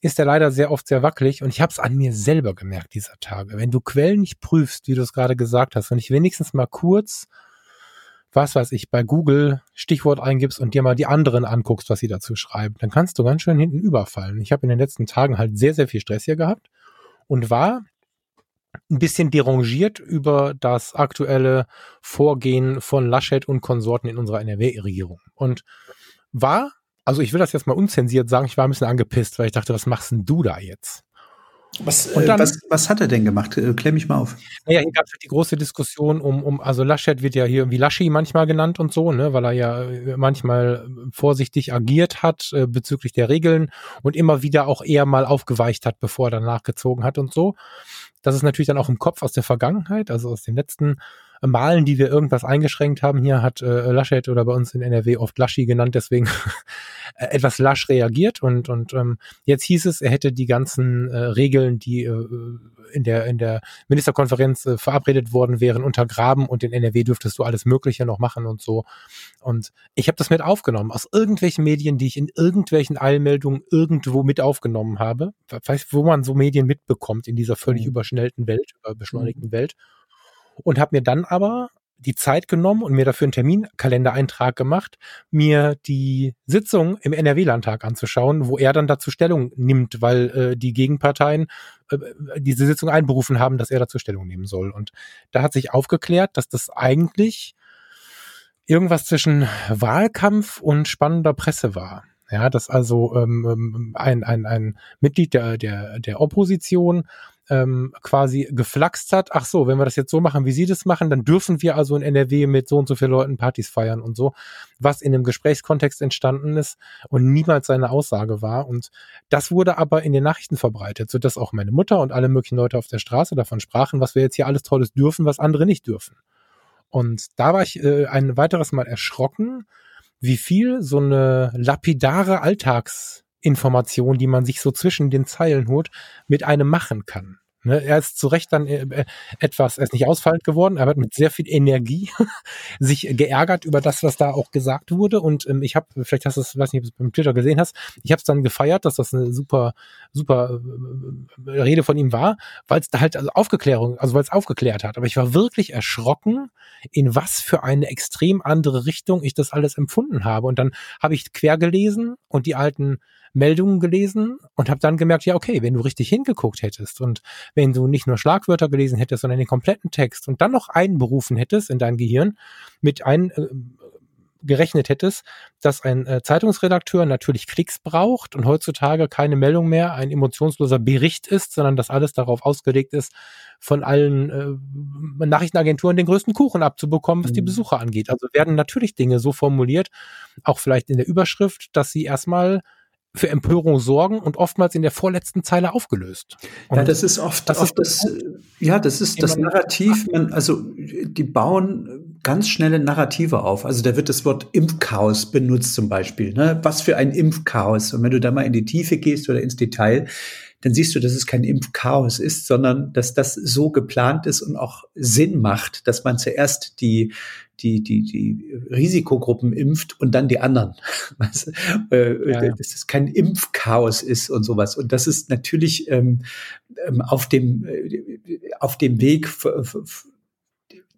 ist er leider sehr oft sehr wackelig und ich habe es an mir selber gemerkt dieser Tage. Wenn du Quellen nicht prüfst, wie du es gerade gesagt hast, wenn ich wenigstens mal kurz, was weiß ich, bei Google Stichwort eingibst und dir mal die anderen anguckst, was sie dazu schreiben, dann kannst du ganz schön hinten überfallen. Ich habe in den letzten Tagen halt sehr, sehr viel Stress hier gehabt und war ein bisschen derangiert über das aktuelle Vorgehen von Laschet und Konsorten in unserer NRW-Regierung. Und war also ich will das jetzt mal unzensiert sagen, ich war ein bisschen angepisst, weil ich dachte, was machst denn du da jetzt? Was, und äh, dann, was, was hat er denn gemacht? Äh, klär mich mal auf. Naja, hier gab es halt die große Diskussion um, um, also Laschet wird ja hier irgendwie Laschi manchmal genannt und so, ne, weil er ja äh, manchmal vorsichtig agiert hat äh, bezüglich der Regeln und immer wieder auch eher mal aufgeweicht hat, bevor er dann nachgezogen hat und so. Das ist natürlich dann auch im Kopf aus der Vergangenheit, also aus den letzten Malen, die wir irgendwas eingeschränkt haben. Hier hat äh, Laschet oder bei uns in NRW oft Laschi genannt, deswegen äh, etwas lasch reagiert und und ähm, jetzt hieß es, er hätte die ganzen äh, Regeln, die äh, in der in der Ministerkonferenz äh, verabredet worden wären, untergraben und in NRW dürftest du alles Mögliche noch machen und so. Und ich habe das mit aufgenommen aus irgendwelchen Medien, die ich in irgendwelchen Eilmeldungen irgendwo mit aufgenommen habe, weiß, wo man so Medien mitbekommt in dieser völlig mhm. überschnellten Welt, überbeschleunigten mhm. Welt und habe mir dann aber die Zeit genommen und mir dafür einen Terminkalendereintrag gemacht, mir die Sitzung im NRW-Landtag anzuschauen, wo er dann dazu Stellung nimmt, weil äh, die Gegenparteien äh, diese Sitzung einberufen haben, dass er dazu Stellung nehmen soll. Und da hat sich aufgeklärt, dass das eigentlich irgendwas zwischen Wahlkampf und spannender Presse war. Ja, dass also ähm, ähm ein, ein, ein Mitglied der, der, der Opposition ähm, quasi geflaxt hat, ach so, wenn wir das jetzt so machen, wie Sie das machen, dann dürfen wir also in NRW mit so und so vielen Leuten Partys feiern und so, was in einem Gesprächskontext entstanden ist und niemals seine Aussage war. Und das wurde aber in den Nachrichten verbreitet, sodass auch meine Mutter und alle möglichen Leute auf der Straße davon sprachen, was wir jetzt hier alles Tolles dürfen, was andere nicht dürfen. Und da war ich äh, ein weiteres Mal erschrocken, wie viel so eine lapidare Alltags Information, die man sich so zwischen den Zeilen holt, mit einem machen kann. Ne? Er ist zu Recht dann äh, äh, etwas, er ist nicht ausfallend geworden, er hat mit sehr viel Energie sich geärgert über das, was da auch gesagt wurde. Und ähm, ich habe, vielleicht hast du es, weiß nicht, ob du es beim Twitter gesehen hast, ich habe es dann gefeiert, dass das eine super, super äh, Rede von ihm war, weil es da halt also Aufgeklärung, also weil es aufgeklärt hat. Aber ich war wirklich erschrocken, in was für eine extrem andere Richtung ich das alles empfunden habe. Und dann habe ich quer gelesen und die alten Meldungen gelesen und habe dann gemerkt, ja, okay, wenn du richtig hingeguckt hättest und wenn du nicht nur Schlagwörter gelesen hättest, sondern den kompletten Text und dann noch einberufen hättest in dein Gehirn mit ein äh, gerechnet hättest, dass ein äh, Zeitungsredakteur natürlich Klicks braucht und heutzutage keine Meldung mehr ein emotionsloser Bericht ist, sondern dass alles darauf ausgelegt ist, von allen äh, Nachrichtenagenturen den größten Kuchen abzubekommen, was mhm. die Besucher angeht. Also werden natürlich Dinge so formuliert, auch vielleicht in der Überschrift, dass sie erstmal für Empörung sorgen und oftmals in der vorletzten Zeile aufgelöst. Und ja, das ist oft, das, oft ist das ja, das ist das Narrativ, man, also die bauen ganz schnelle Narrative auf. Also da wird das Wort Impfchaos benutzt zum Beispiel. Ne? Was für ein Impfchaos. Und wenn du da mal in die Tiefe gehst oder ins Detail, dann siehst du, dass es kein Impfchaos ist, sondern dass das so geplant ist und auch Sinn macht, dass man zuerst die die, die, die Risikogruppen impft und dann die anderen. Weißt äh, ja, ja. Dass es kein Impfchaos ist und sowas. Und das ist natürlich ähm, ähm auf dem, äh, auf dem Weg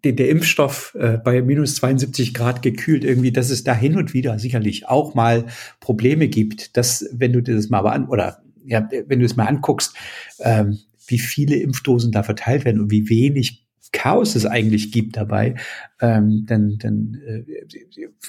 den der Impfstoff äh, bei minus 72 Grad gekühlt irgendwie, dass es da hin und wieder sicherlich auch mal Probleme gibt, dass wenn du dir das mal an oder ja, wenn du es mal anguckst, ähm, wie viele Impfdosen da verteilt werden und wie wenig Chaos es eigentlich gibt dabei, ähm, dann, dann äh,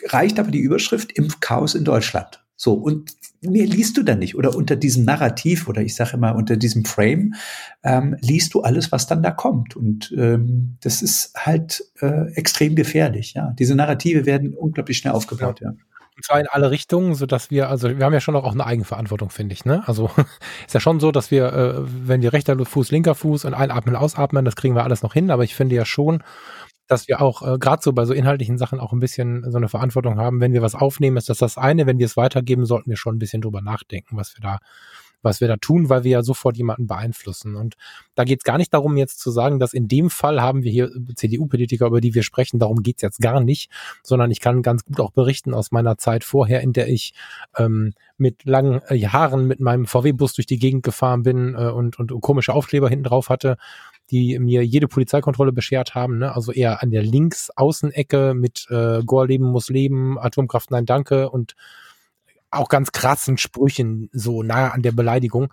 reicht aber die Überschrift Impfchaos in Deutschland. So, und mehr liest du dann nicht. Oder unter diesem Narrativ oder ich sage immer unter diesem Frame ähm, liest du alles, was dann da kommt. Und ähm, das ist halt äh, extrem gefährlich. Ja, Diese Narrative werden unglaublich schnell aufgebaut. Ja. ja. Und zwar in alle Richtungen, so dass wir, also wir haben ja schon auch eine Eigenverantwortung, finde ich. Ne? Also ist ja schon so, dass wir, äh, wenn wir rechter Fuß, linker Fuß und einatmen, ausatmen, das kriegen wir alles noch hin. Aber ich finde ja schon, dass wir auch äh, gerade so bei so inhaltlichen Sachen auch ein bisschen so eine Verantwortung haben. Wenn wir was aufnehmen, ist das das eine. Wenn wir es weitergeben, sollten wir schon ein bisschen drüber nachdenken, was wir da was wir da tun, weil wir ja sofort jemanden beeinflussen. Und da geht es gar nicht darum, jetzt zu sagen, dass in dem Fall haben wir hier CDU-Politiker, über die wir sprechen, darum geht es jetzt gar nicht, sondern ich kann ganz gut auch berichten aus meiner Zeit vorher, in der ich ähm, mit langen äh, Haaren mit meinem VW-Bus durch die Gegend gefahren bin äh, und, und komische Aufkleber hinten drauf hatte die mir jede Polizeikontrolle beschert haben, ne? also eher an der Links-Außenecke mit äh, Gore leben muss leben, Atomkraft nein danke und auch ganz krassen Sprüchen so nahe an der Beleidigung.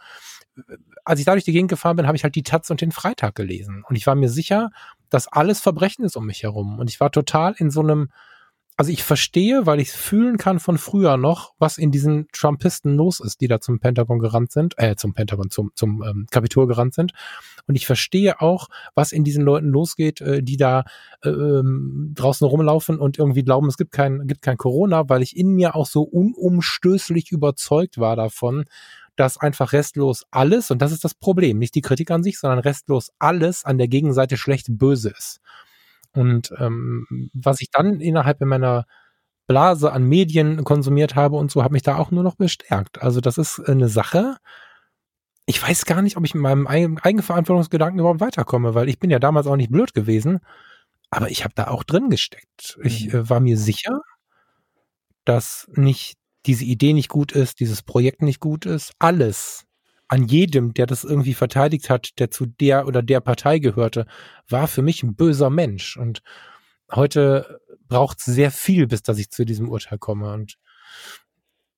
Als ich da durch die Gegend gefahren bin, habe ich halt die Taz und den Freitag gelesen. Und ich war mir sicher, dass alles Verbrechen ist um mich herum. Und ich war total in so einem, also ich verstehe, weil ich fühlen kann von früher noch, was in diesen Trumpisten los ist, die da zum Pentagon gerannt sind, äh, zum Pentagon, zum, zum ähm, Kapitol gerannt sind. Und ich verstehe auch, was in diesen Leuten losgeht, äh, die da äh, ähm, draußen rumlaufen und irgendwie glauben, es gibt kein, gibt kein Corona, weil ich in mir auch so unumstößlich überzeugt war davon, dass einfach restlos alles, und das ist das Problem, nicht die Kritik an sich, sondern restlos alles an der Gegenseite schlecht böse ist. Und ähm, was ich dann innerhalb meiner Blase an Medien konsumiert habe und so, hat mich da auch nur noch bestärkt. Also das ist eine Sache. Ich weiß gar nicht, ob ich mit meinem Eigenverantwortungsgedanken überhaupt weiterkomme, weil ich bin ja damals auch nicht blöd gewesen, aber ich habe da auch drin gesteckt. Ich mhm. äh, war mir sicher, dass nicht diese Idee nicht gut ist, dieses Projekt nicht gut ist, alles an jedem, der das irgendwie verteidigt hat, der zu der oder der Partei gehörte, war für mich ein böser Mensch. Und heute braucht es sehr viel, bis dass ich zu diesem Urteil komme. Und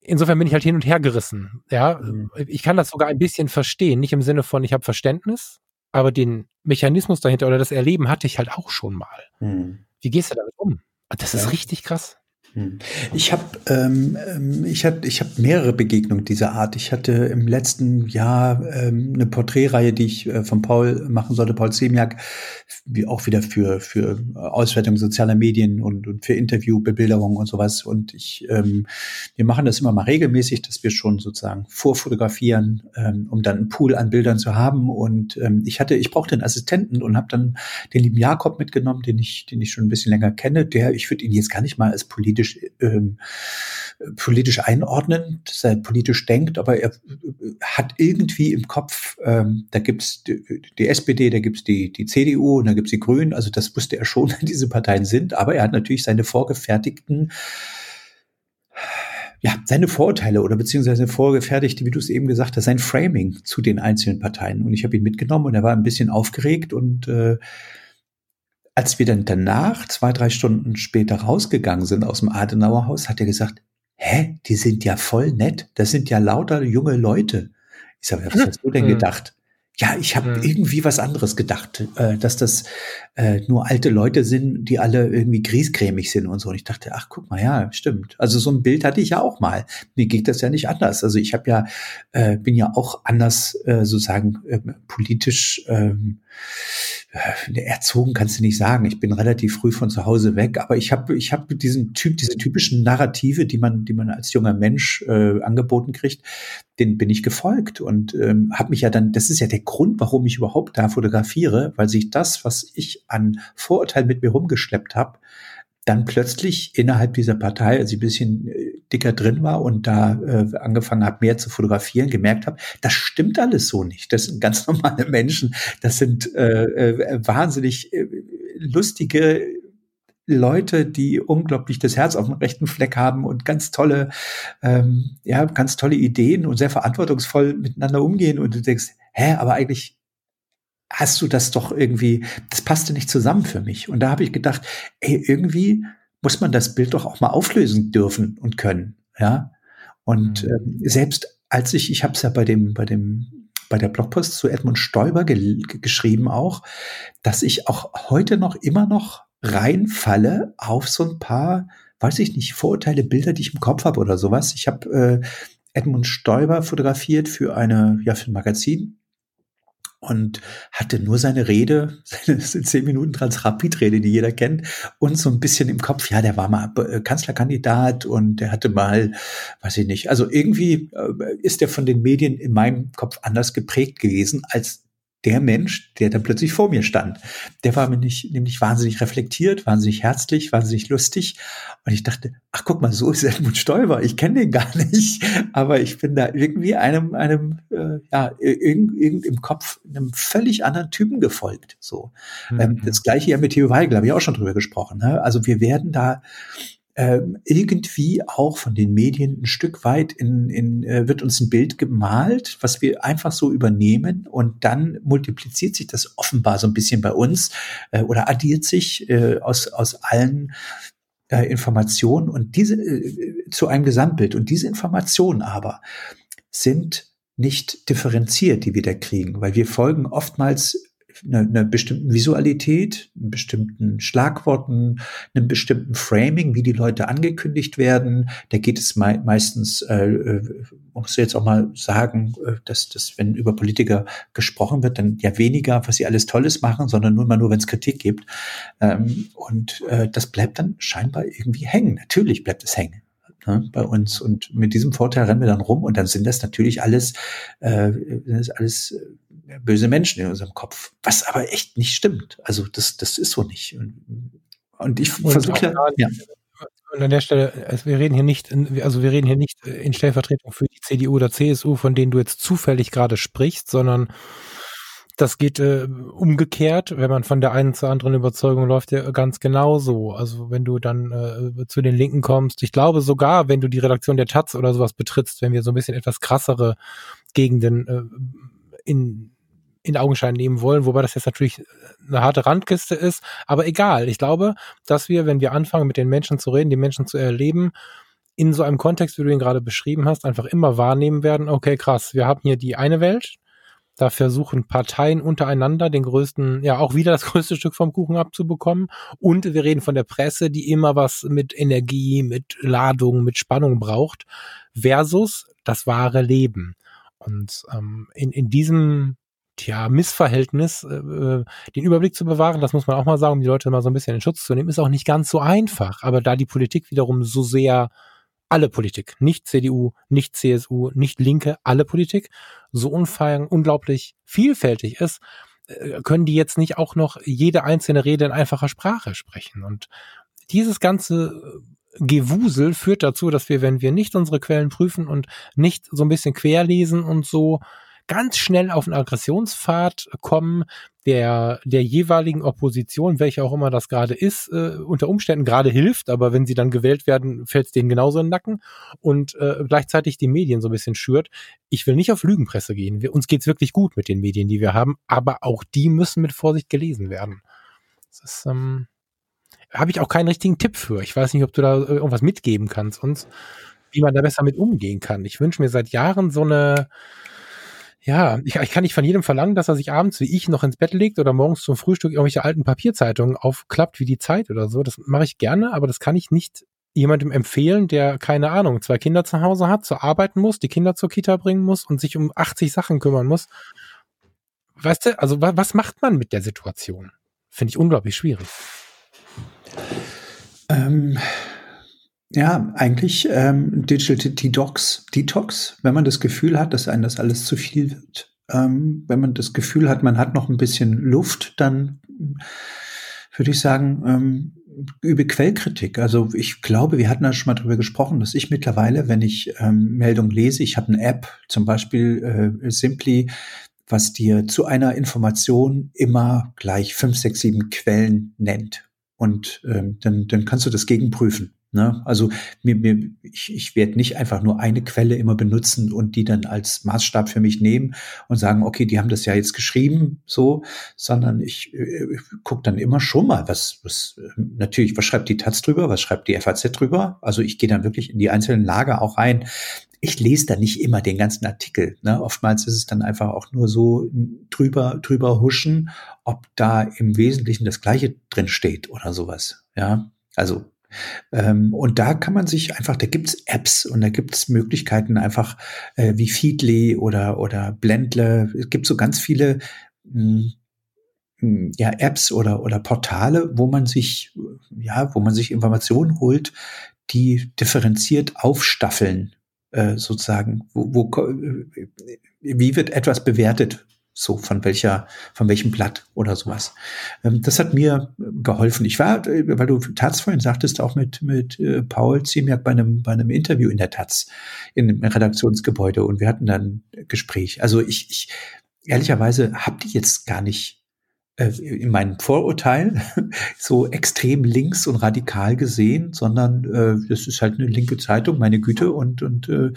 insofern bin ich halt hin und her gerissen. Ja, mhm. ich kann das sogar ein bisschen verstehen, nicht im Sinne von, ich habe Verständnis, aber den Mechanismus dahinter oder das Erleben hatte ich halt auch schon mal. Mhm. Wie gehst du damit um? Das ist ja. richtig krass. Hm. Ich habe ähm, ähm, ich hab, ich hab mehrere Begegnungen dieser Art. Ich hatte im letzten Jahr ähm, eine Porträtreihe, die ich äh, von Paul machen sollte, Paul Semiak, wie auch wieder für für Auswertung sozialer Medien und, und für Interviewbebilderung und sowas. Und ich ähm, wir machen das immer mal regelmäßig, dass wir schon sozusagen vorfotografieren, ähm, um dann einen Pool an Bildern zu haben. Und ähm, ich hatte, ich brauchte einen Assistenten und habe dann den lieben Jakob mitgenommen, den ich den ich schon ein bisschen länger kenne. Der, ich würde ihn jetzt gar nicht mal als politisch politisch ähm, politisch einordnen, dass er politisch denkt, aber er hat irgendwie im Kopf, ähm, da gibt's die, die SPD, da gibt's die, die CDU und da gibt's die Grünen, also das wusste er schon, diese Parteien sind, aber er hat natürlich seine vorgefertigten ja, seine Vorurteile oder beziehungsweise vorgefertigte, wie du es eben gesagt hast, sein Framing zu den einzelnen Parteien. Und ich habe ihn mitgenommen und er war ein bisschen aufgeregt und äh, als wir dann danach, zwei, drei Stunden später rausgegangen sind aus dem Adenauerhaus, hat er gesagt, hä, die sind ja voll nett. Das sind ja lauter junge Leute. Ich sage, was hast du denn hm. gedacht? Ja, ich habe mhm. irgendwie was anderes gedacht, äh, dass das äh, nur alte Leute sind, die alle irgendwie griesgrämig sind und so. Und ich dachte, ach guck mal, ja, stimmt. Also so ein Bild hatte ich ja auch mal. Mir geht das ja nicht anders. Also ich habe ja, äh, bin ja auch anders äh, sozusagen äh, politisch ähm, äh, erzogen kannst du nicht sagen. Ich bin relativ früh von zu Hause weg, aber ich habe ich habe diesen Typ, diese typischen Narrative, die man die man als junger Mensch äh, angeboten kriegt, den bin ich gefolgt und ähm, habe mich ja dann. Das ist ja der Grund, warum ich überhaupt da fotografiere, weil sich das, was ich an Vorurteilen mit mir rumgeschleppt habe, dann plötzlich innerhalb dieser Partei, als ich ein bisschen äh, dicker drin war und da äh, angefangen habe, mehr zu fotografieren, gemerkt habe, das stimmt alles so nicht. Das sind ganz normale Menschen. Das sind äh, äh, wahnsinnig äh, lustige Leute, die unglaublich das Herz auf dem rechten Fleck haben und ganz tolle, ähm, ja, ganz tolle Ideen und sehr verantwortungsvoll miteinander umgehen. Und du denkst, hä, aber eigentlich hast du das doch irgendwie, das passte nicht zusammen für mich. Und da habe ich gedacht, ey, irgendwie muss man das Bild doch auch mal auflösen dürfen und können, ja. Und mhm. äh, selbst als ich, ich habe es ja bei dem, bei dem, bei der Blogpost zu Edmund Stoiber ge geschrieben auch, dass ich auch heute noch immer noch reinfalle auf so ein paar, weiß ich nicht, Vorurteile, Bilder, die ich im Kopf habe oder sowas. Ich habe äh, Edmund Stoiber fotografiert für eine, ja, für ein Magazin und hatte nur seine Rede, seine zehn Minuten Transrapid-Rede, die jeder kennt, und so ein bisschen im Kopf, ja, der war mal äh, Kanzlerkandidat und der hatte mal, weiß ich nicht, also irgendwie äh, ist der von den Medien in meinem Kopf anders geprägt gewesen als der Mensch, der dann plötzlich vor mir stand. Der war nämlich, nämlich wahnsinnig reflektiert, wahnsinnig herzlich, wahnsinnig lustig. Und ich dachte, ach guck mal, so ist Edmund Stoiber. Ich kenne den gar nicht, aber ich bin da irgendwie einem, einem, äh, ja, irgend, irgend im Kopf einem völlig anderen Typen gefolgt. So. Mhm. Ähm, das gleiche ja mit Theo Weigel, habe ich auch schon drüber gesprochen. Ne? Also wir werden da ähm, irgendwie auch von den Medien ein Stück weit in, in äh, wird uns ein Bild gemalt, was wir einfach so übernehmen und dann multipliziert sich das offenbar so ein bisschen bei uns äh, oder addiert sich äh, aus, aus allen äh, Informationen und diese äh, zu einem Gesamtbild. Und diese Informationen aber sind nicht differenziert, die wir da kriegen, weil wir folgen oftmals einer, einer bestimmten Visualität, bestimmten Schlagworten, einem bestimmten Framing, wie die Leute angekündigt werden. Da geht es mei meistens, äh, äh, muss jetzt auch mal sagen, äh, dass, dass wenn über Politiker gesprochen wird, dann ja weniger, was sie alles Tolles machen, sondern nur mal nur, wenn es Kritik gibt. Ähm, und äh, das bleibt dann scheinbar irgendwie hängen. Natürlich bleibt es hängen ne, bei uns. Und mit diesem Vorteil rennen wir dann rum und dann sind das natürlich alles, äh, alles äh, böse Menschen in unserem Kopf, was aber echt nicht stimmt. Also das, das ist so nicht. Und ich versuche ja. Und an der Stelle, also wir reden hier nicht, in, also wir reden hier nicht in Stellvertretung für die CDU oder CSU, von denen du jetzt zufällig gerade sprichst, sondern das geht äh, umgekehrt, wenn man von der einen zur anderen Überzeugung läuft, ja ganz genauso. Also wenn du dann äh, zu den Linken kommst, ich glaube sogar, wenn du die Redaktion der Taz oder sowas betrittst, wenn wir so ein bisschen etwas krassere Gegenden äh, in in Augenschein nehmen wollen, wobei das jetzt natürlich eine harte Randkiste ist, aber egal. Ich glaube, dass wir, wenn wir anfangen, mit den Menschen zu reden, die Menschen zu erleben, in so einem Kontext, wie du ihn gerade beschrieben hast, einfach immer wahrnehmen werden, okay, krass, wir haben hier die eine Welt, da versuchen Parteien untereinander den größten, ja auch wieder das größte Stück vom Kuchen abzubekommen. Und wir reden von der Presse, die immer was mit Energie, mit Ladung, mit Spannung braucht, versus das wahre Leben. Und ähm, in, in diesem tja, Missverhältnis, äh, äh, den Überblick zu bewahren, das muss man auch mal sagen, um die Leute mal so ein bisschen in Schutz zu nehmen, ist auch nicht ganz so einfach. Aber da die Politik wiederum so sehr alle Politik, nicht CDU, nicht CSU, nicht Linke, alle Politik, so unglaublich vielfältig ist, äh, können die jetzt nicht auch noch jede einzelne Rede in einfacher Sprache sprechen. Und dieses ganze Gewusel führt dazu, dass wir, wenn wir nicht unsere Quellen prüfen und nicht so ein bisschen querlesen und so, ganz schnell auf einen Aggressionspfad kommen, der der jeweiligen Opposition, welche auch immer das gerade ist, äh, unter Umständen gerade hilft, aber wenn sie dann gewählt werden, fällt es denen genauso in den Nacken und äh, gleichzeitig die Medien so ein bisschen schürt. Ich will nicht auf Lügenpresse gehen. Wir, uns geht's wirklich gut mit den Medien, die wir haben, aber auch die müssen mit Vorsicht gelesen werden. Das ist, ähm, habe ich auch keinen richtigen Tipp für. Ich weiß nicht, ob du da äh, irgendwas mitgeben kannst uns, wie man da besser mit umgehen kann. Ich wünsche mir seit Jahren so eine ja, ich, ich kann nicht von jedem verlangen, dass er sich abends wie ich noch ins Bett legt oder morgens zum Frühstück irgendwelche alten Papierzeitungen aufklappt wie die Zeit oder so. Das mache ich gerne, aber das kann ich nicht jemandem empfehlen, der keine Ahnung, zwei Kinder zu Hause hat, zur arbeiten muss, die Kinder zur Kita bringen muss und sich um 80 Sachen kümmern muss. Weißt du, also was macht man mit der Situation? Finde ich unglaublich schwierig. Ähm, ja, eigentlich ähm, Digital Detox, Detox, wenn man das Gefühl hat, dass einem das alles zu viel wird. Ähm, wenn man das Gefühl hat, man hat noch ein bisschen Luft, dann würde ich sagen, ähm, übe Quellkritik. Also ich glaube, wir hatten da schon mal drüber gesprochen, dass ich mittlerweile, wenn ich ähm, Meldung lese, ich habe eine App, zum Beispiel äh, Simply, was dir zu einer Information immer gleich fünf, sechs, sieben Quellen nennt. Und ähm, dann, dann kannst du das gegenprüfen. Ne? Also mir, mir, ich, ich werde nicht einfach nur eine Quelle immer benutzen und die dann als Maßstab für mich nehmen und sagen, okay, die haben das ja jetzt geschrieben, so, sondern ich äh, gucke dann immer schon mal, was, was natürlich, was schreibt die Taz drüber, was schreibt die FAZ drüber. Also ich gehe dann wirklich in die einzelnen Lager auch rein. Ich lese da nicht immer den ganzen Artikel. Ne? Oftmals ist es dann einfach auch nur so drüber, drüber huschen, ob da im Wesentlichen das Gleiche drin steht oder sowas. Ja, also ähm, und da kann man sich einfach, da gibt's Apps und da gibt's Möglichkeiten einfach äh, wie Feedly oder, oder Blendle. Es gibt so ganz viele mh, hm, ja, Apps oder, oder Portale, wo man sich, ja, wo man sich Informationen holt, die differenziert aufstaffeln, äh, sozusagen. Wo, wo, äh, wie wird etwas bewertet? So von welcher, von welchem Blatt oder sowas. Ähm, das hat mir geholfen. Ich war, äh, weil du Taz vorhin sagtest, auch mit, mit äh, Paul Ziemiak bei einem, bei einem Interview in der Taz, in einem Redaktionsgebäude und wir hatten dann ein Gespräch. Also ich, ich ehrlicherweise habe die jetzt gar nicht äh, in meinem Vorurteil so extrem links und radikal gesehen, sondern äh, das ist halt eine linke Zeitung, meine Güte, und, und äh,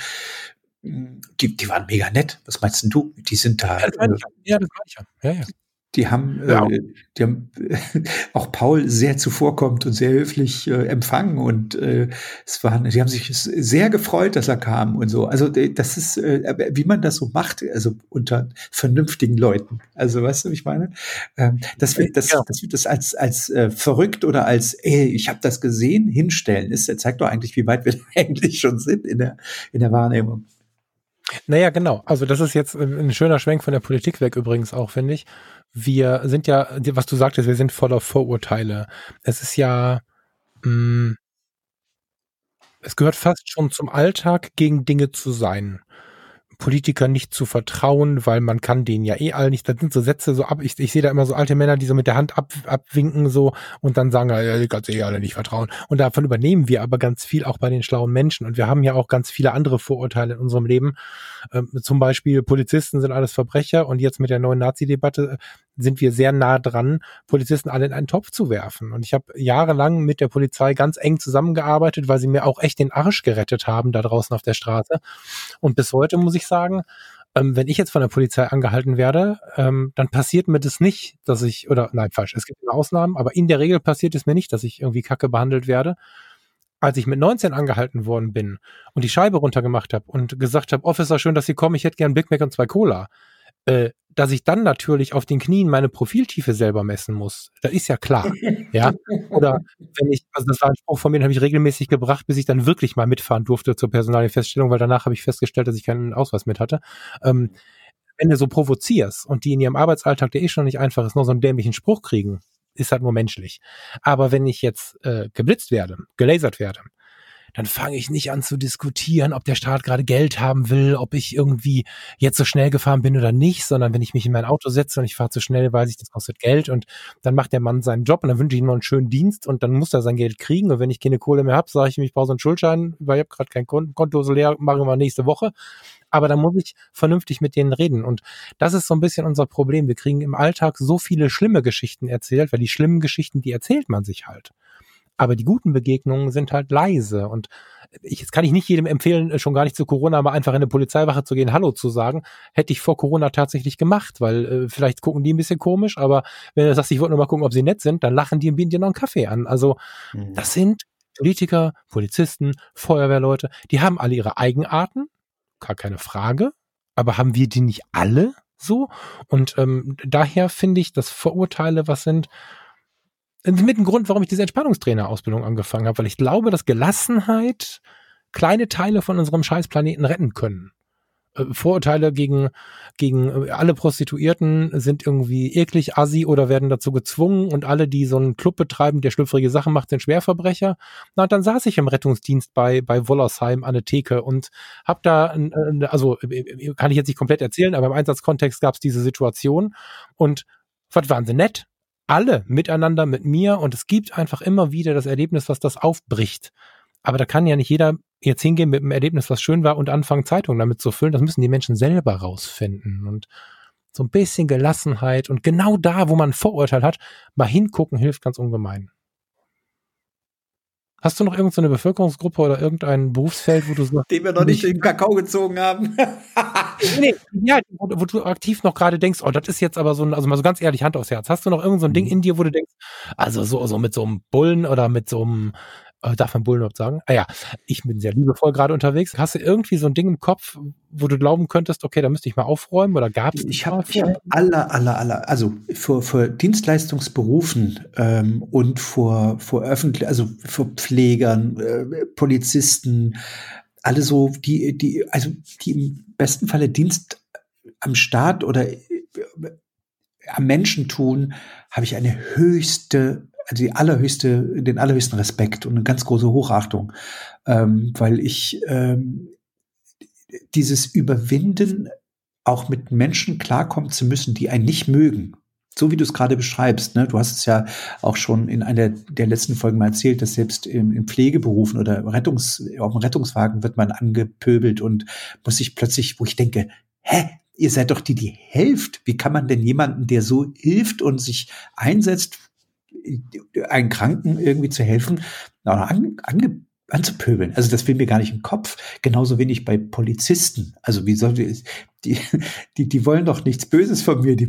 die, die waren mega nett. Was meinst denn du? Die sind da. Ja, das meine ich. Ja, das meine ich ja. ja. Die haben, ja. äh, die haben auch Paul sehr zuvorkommt und sehr höflich äh, empfangen und äh, es waren, die haben sich sehr gefreut, dass er kam und so. Also äh, das ist, äh, wie man das so macht, also unter vernünftigen Leuten. Also weißt du, wie ich meine? Ähm, das wird das, ja. das wird das als als äh, verrückt oder als, ey, ich habe das gesehen, hinstellen. Ist, zeigt doch eigentlich, wie weit wir eigentlich schon sind in der in der Wahrnehmung. Naja, genau. Also das ist jetzt ein schöner Schwenk von der Politik weg übrigens auch, finde ich. Wir sind ja, was du sagtest, wir sind voller Vorurteile. Es ist ja, mh, mm, es gehört fast schon zum Alltag, gegen Dinge zu sein. Politikern nicht zu vertrauen, weil man kann denen ja eh alle nicht, das sind so Sätze so ab, ich, ich sehe da immer so alte Männer, die so mit der Hand ab, abwinken so und dann sagen, ja, ich kann eh alle nicht vertrauen. Und davon übernehmen wir aber ganz viel auch bei den schlauen Menschen. Und wir haben ja auch ganz viele andere Vorurteile in unserem Leben. Ähm, zum Beispiel Polizisten sind alles Verbrecher und jetzt mit der neuen Nazi-Debatte sind wir sehr nah dran, Polizisten alle in einen Topf zu werfen. Und ich habe jahrelang mit der Polizei ganz eng zusammengearbeitet, weil sie mir auch echt den Arsch gerettet haben da draußen auf der Straße. Und bis heute muss ich sagen, ähm, wenn ich jetzt von der Polizei angehalten werde, ähm, dann passiert mir das nicht, dass ich, oder nein, falsch, es gibt Ausnahmen, aber in der Regel passiert es mir nicht, dass ich irgendwie kacke behandelt werde. Als ich mit 19 angehalten worden bin und die Scheibe runtergemacht habe und gesagt habe, Officer, schön, dass Sie kommen, ich hätte gern Big Mac und zwei Cola, äh, dass ich dann natürlich auf den Knien meine Profiltiefe selber messen muss. Das ist ja klar. ja. Oder wenn ich, also das war ein Spruch von mir, den habe ich regelmäßig gebracht, bis ich dann wirklich mal mitfahren durfte zur Personalfeststellung, weil danach habe ich festgestellt, dass ich keinen Ausweis mit hatte. Ähm, wenn du so provozierst und die in ihrem Arbeitsalltag, der eh schon nicht einfach ist, noch so einen dämlichen Spruch kriegen, ist halt nur menschlich. Aber wenn ich jetzt äh, geblitzt werde, gelasert werde, dann fange ich nicht an zu diskutieren, ob der Staat gerade Geld haben will, ob ich irgendwie jetzt so schnell gefahren bin oder nicht, sondern wenn ich mich in mein Auto setze und ich fahre zu schnell, weiß ich, das kostet Geld und dann macht der Mann seinen Job und dann wünsche ich ihm noch einen schönen Dienst und dann muss er sein Geld kriegen und wenn ich keine Kohle mehr habe, sage ich ihm, ich brauche so einen Schuldschein, weil ich habe gerade kein Konto so leer, machen wir nächste Woche. Aber dann muss ich vernünftig mit denen reden. Und das ist so ein bisschen unser Problem. Wir kriegen im Alltag so viele schlimme Geschichten erzählt, weil die schlimmen Geschichten, die erzählt man sich halt. Aber die guten Begegnungen sind halt leise. Und ich, jetzt kann ich nicht jedem empfehlen, schon gar nicht zu Corona mal einfach in eine Polizeiwache zu gehen, Hallo zu sagen. Hätte ich vor Corona tatsächlich gemacht, weil äh, vielleicht gucken die ein bisschen komisch, aber wenn du sagst, ich wollte nur mal gucken, ob sie nett sind, dann lachen die und bieten dir noch einen Kaffee an. Also mhm. das sind Politiker, Polizisten, Feuerwehrleute, die haben alle ihre Eigenarten, gar keine Frage. Aber haben wir die nicht alle so? Und ähm, daher finde ich, dass Vorurteile was sind, mit dem Grund, warum ich diese Entspannungstrainer-Ausbildung angefangen habe, weil ich glaube, dass Gelassenheit kleine Teile von unserem Scheißplaneten retten können. Äh, Vorurteile gegen, gegen äh, alle Prostituierten sind irgendwie eklig, assi oder werden dazu gezwungen und alle, die so einen Club betreiben, der schlüpfrige Sachen macht, sind Schwerverbrecher. Na, dann saß ich im Rettungsdienst bei, bei Wollersheim an der Theke und hab da, also äh, kann ich jetzt nicht komplett erzählen, aber im Einsatzkontext gab es diese Situation und was waren sie nett? alle miteinander mit mir und es gibt einfach immer wieder das Erlebnis, was das aufbricht. Aber da kann ja nicht jeder jetzt hingehen mit einem Erlebnis, was schön war und anfangen, Zeitungen damit zu füllen. Das müssen die Menschen selber rausfinden. Und so ein bisschen Gelassenheit und genau da, wo man ein Vorurteil hat, mal hingucken, hilft ganz ungemein. Hast du noch irgendeine so Bevölkerungsgruppe oder irgendein Berufsfeld, wo du so. Den wir noch nicht in den Kakao gezogen haben. nee, ja, wo, wo, du aktiv noch gerade denkst, oh, das ist jetzt aber so ein, also mal so ganz ehrlich, Hand aufs Herz. Hast du noch irgendein so ein Ding mhm. in dir, wo du denkst, also so, so mit so einem Bullen oder mit so einem äh, darf man Bullen überhaupt sagen? Ah ja, ich bin sehr liebevoll gerade unterwegs. Hast du irgendwie so ein Ding im Kopf, wo du glauben könntest, okay, da müsste ich mal aufräumen oder gab es? Ich habe hab aller, aller, aller, also vor, vor Dienstleistungsberufen ähm, und vor, vor öffentlich, also vor Pflegern, äh, Polizisten, alle so, die, die, also die im besten Falle Dienst am Staat oder äh, am Menschen tun, habe ich eine höchste die allerhöchste, den allerhöchsten Respekt und eine ganz große Hochachtung, ähm, weil ich ähm, dieses Überwinden, auch mit Menschen klarkommen zu müssen, die einen nicht mögen. So wie du es gerade beschreibst, ne? du hast es ja auch schon in einer der letzten Folgen mal erzählt, dass selbst in, in Pflegeberufen oder Rettungs, auf dem Rettungswagen wird man angepöbelt und muss sich plötzlich, wo ich denke, hä, ihr seid doch die, die helft. Wie kann man denn jemanden, der so hilft und sich einsetzt einen Kranken irgendwie zu helfen, an, ange, anzupöbeln. Also das will mir gar nicht im Kopf. Genauso wenig bei Polizisten. Also wie sollte ich, die, die, die wollen doch nichts Böses von mir. Die,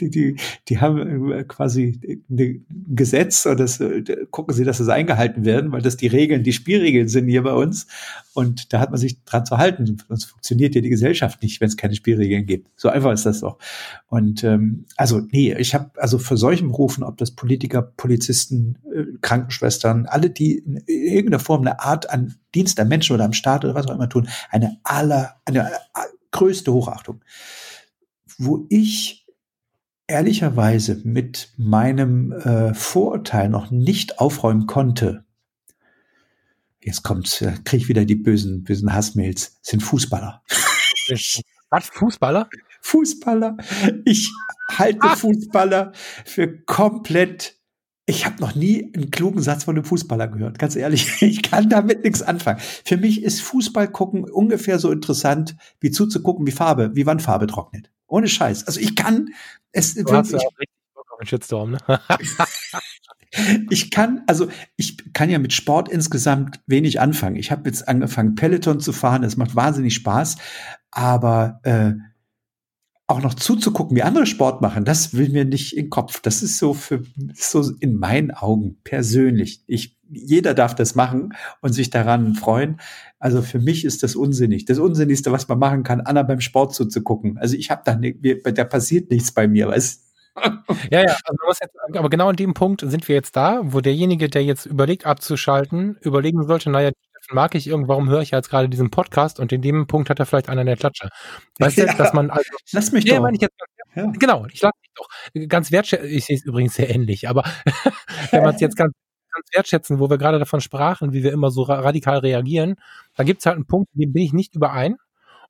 die, die haben äh, quasi ein Gesetz und das, äh, gucken sie, dass es eingehalten werden, weil das die Regeln, die Spielregeln sind hier bei uns. Und da hat man sich dran zu halten. Sonst funktioniert ja die Gesellschaft nicht, wenn es keine Spielregeln gibt. So einfach ist das doch. Und ähm, also, nee, ich habe also für solchen Berufen, ob das Politiker, Polizisten, äh, Krankenschwestern, alle, die in irgendeiner Form eine Art an Dienst am Menschen oder am Staat oder was auch immer tun, eine aller, eine größte Hochachtung. Wo ich ehrlicherweise mit meinem äh, Vorurteil noch nicht aufräumen konnte, jetzt kommt, äh, kriege ich wieder die bösen, bösen Hassmails, sind Fußballer. Was? Fußballer? Fußballer. Ich halte Ach. Fußballer für komplett ich habe noch nie einen klugen Satz von einem Fußballer gehört, ganz ehrlich. Ich kann damit nichts anfangen. Für mich ist Fußball gucken ungefähr so interessant, wie zuzugucken, wie Farbe, wie Wandfarbe trocknet. Ohne Scheiß. Also ich kann es du. Hast ja richtig Bock auf den Shitstorm, ne? ich kann, also ich kann ja mit Sport insgesamt wenig anfangen. Ich habe jetzt angefangen, Peloton zu fahren. Es macht wahnsinnig Spaß, aber äh, auch noch zuzugucken, wie andere Sport machen, das will mir nicht in den Kopf. Das ist so für so in meinen Augen persönlich. Ich, jeder darf das machen und sich daran freuen. Also für mich ist das unsinnig. Das Unsinnigste, was man machen kann, Anna beim Sport zuzugucken. Also ich habe da, ne, da passiert nichts bei mir, weißt ja, ja, also jetzt, aber genau an dem Punkt sind wir jetzt da, wo derjenige, der jetzt überlegt abzuschalten, überlegen sollte, naja, mag ich irgend, warum höre ich jetzt gerade diesen Podcast und in dem Punkt hat er vielleicht einer in der Klatsche. Weißt ja. du, dass man also. Lass mich nee, doch. Ich jetzt, ja. Genau, ich lass mich doch. Ganz wertschätzend, ich sehe es übrigens sehr ähnlich, aber wenn man es jetzt ganz ganz wertschätzen, wo wir gerade davon sprachen, wie wir immer so radikal reagieren. Da gibt's halt einen Punkt, den bin ich nicht überein.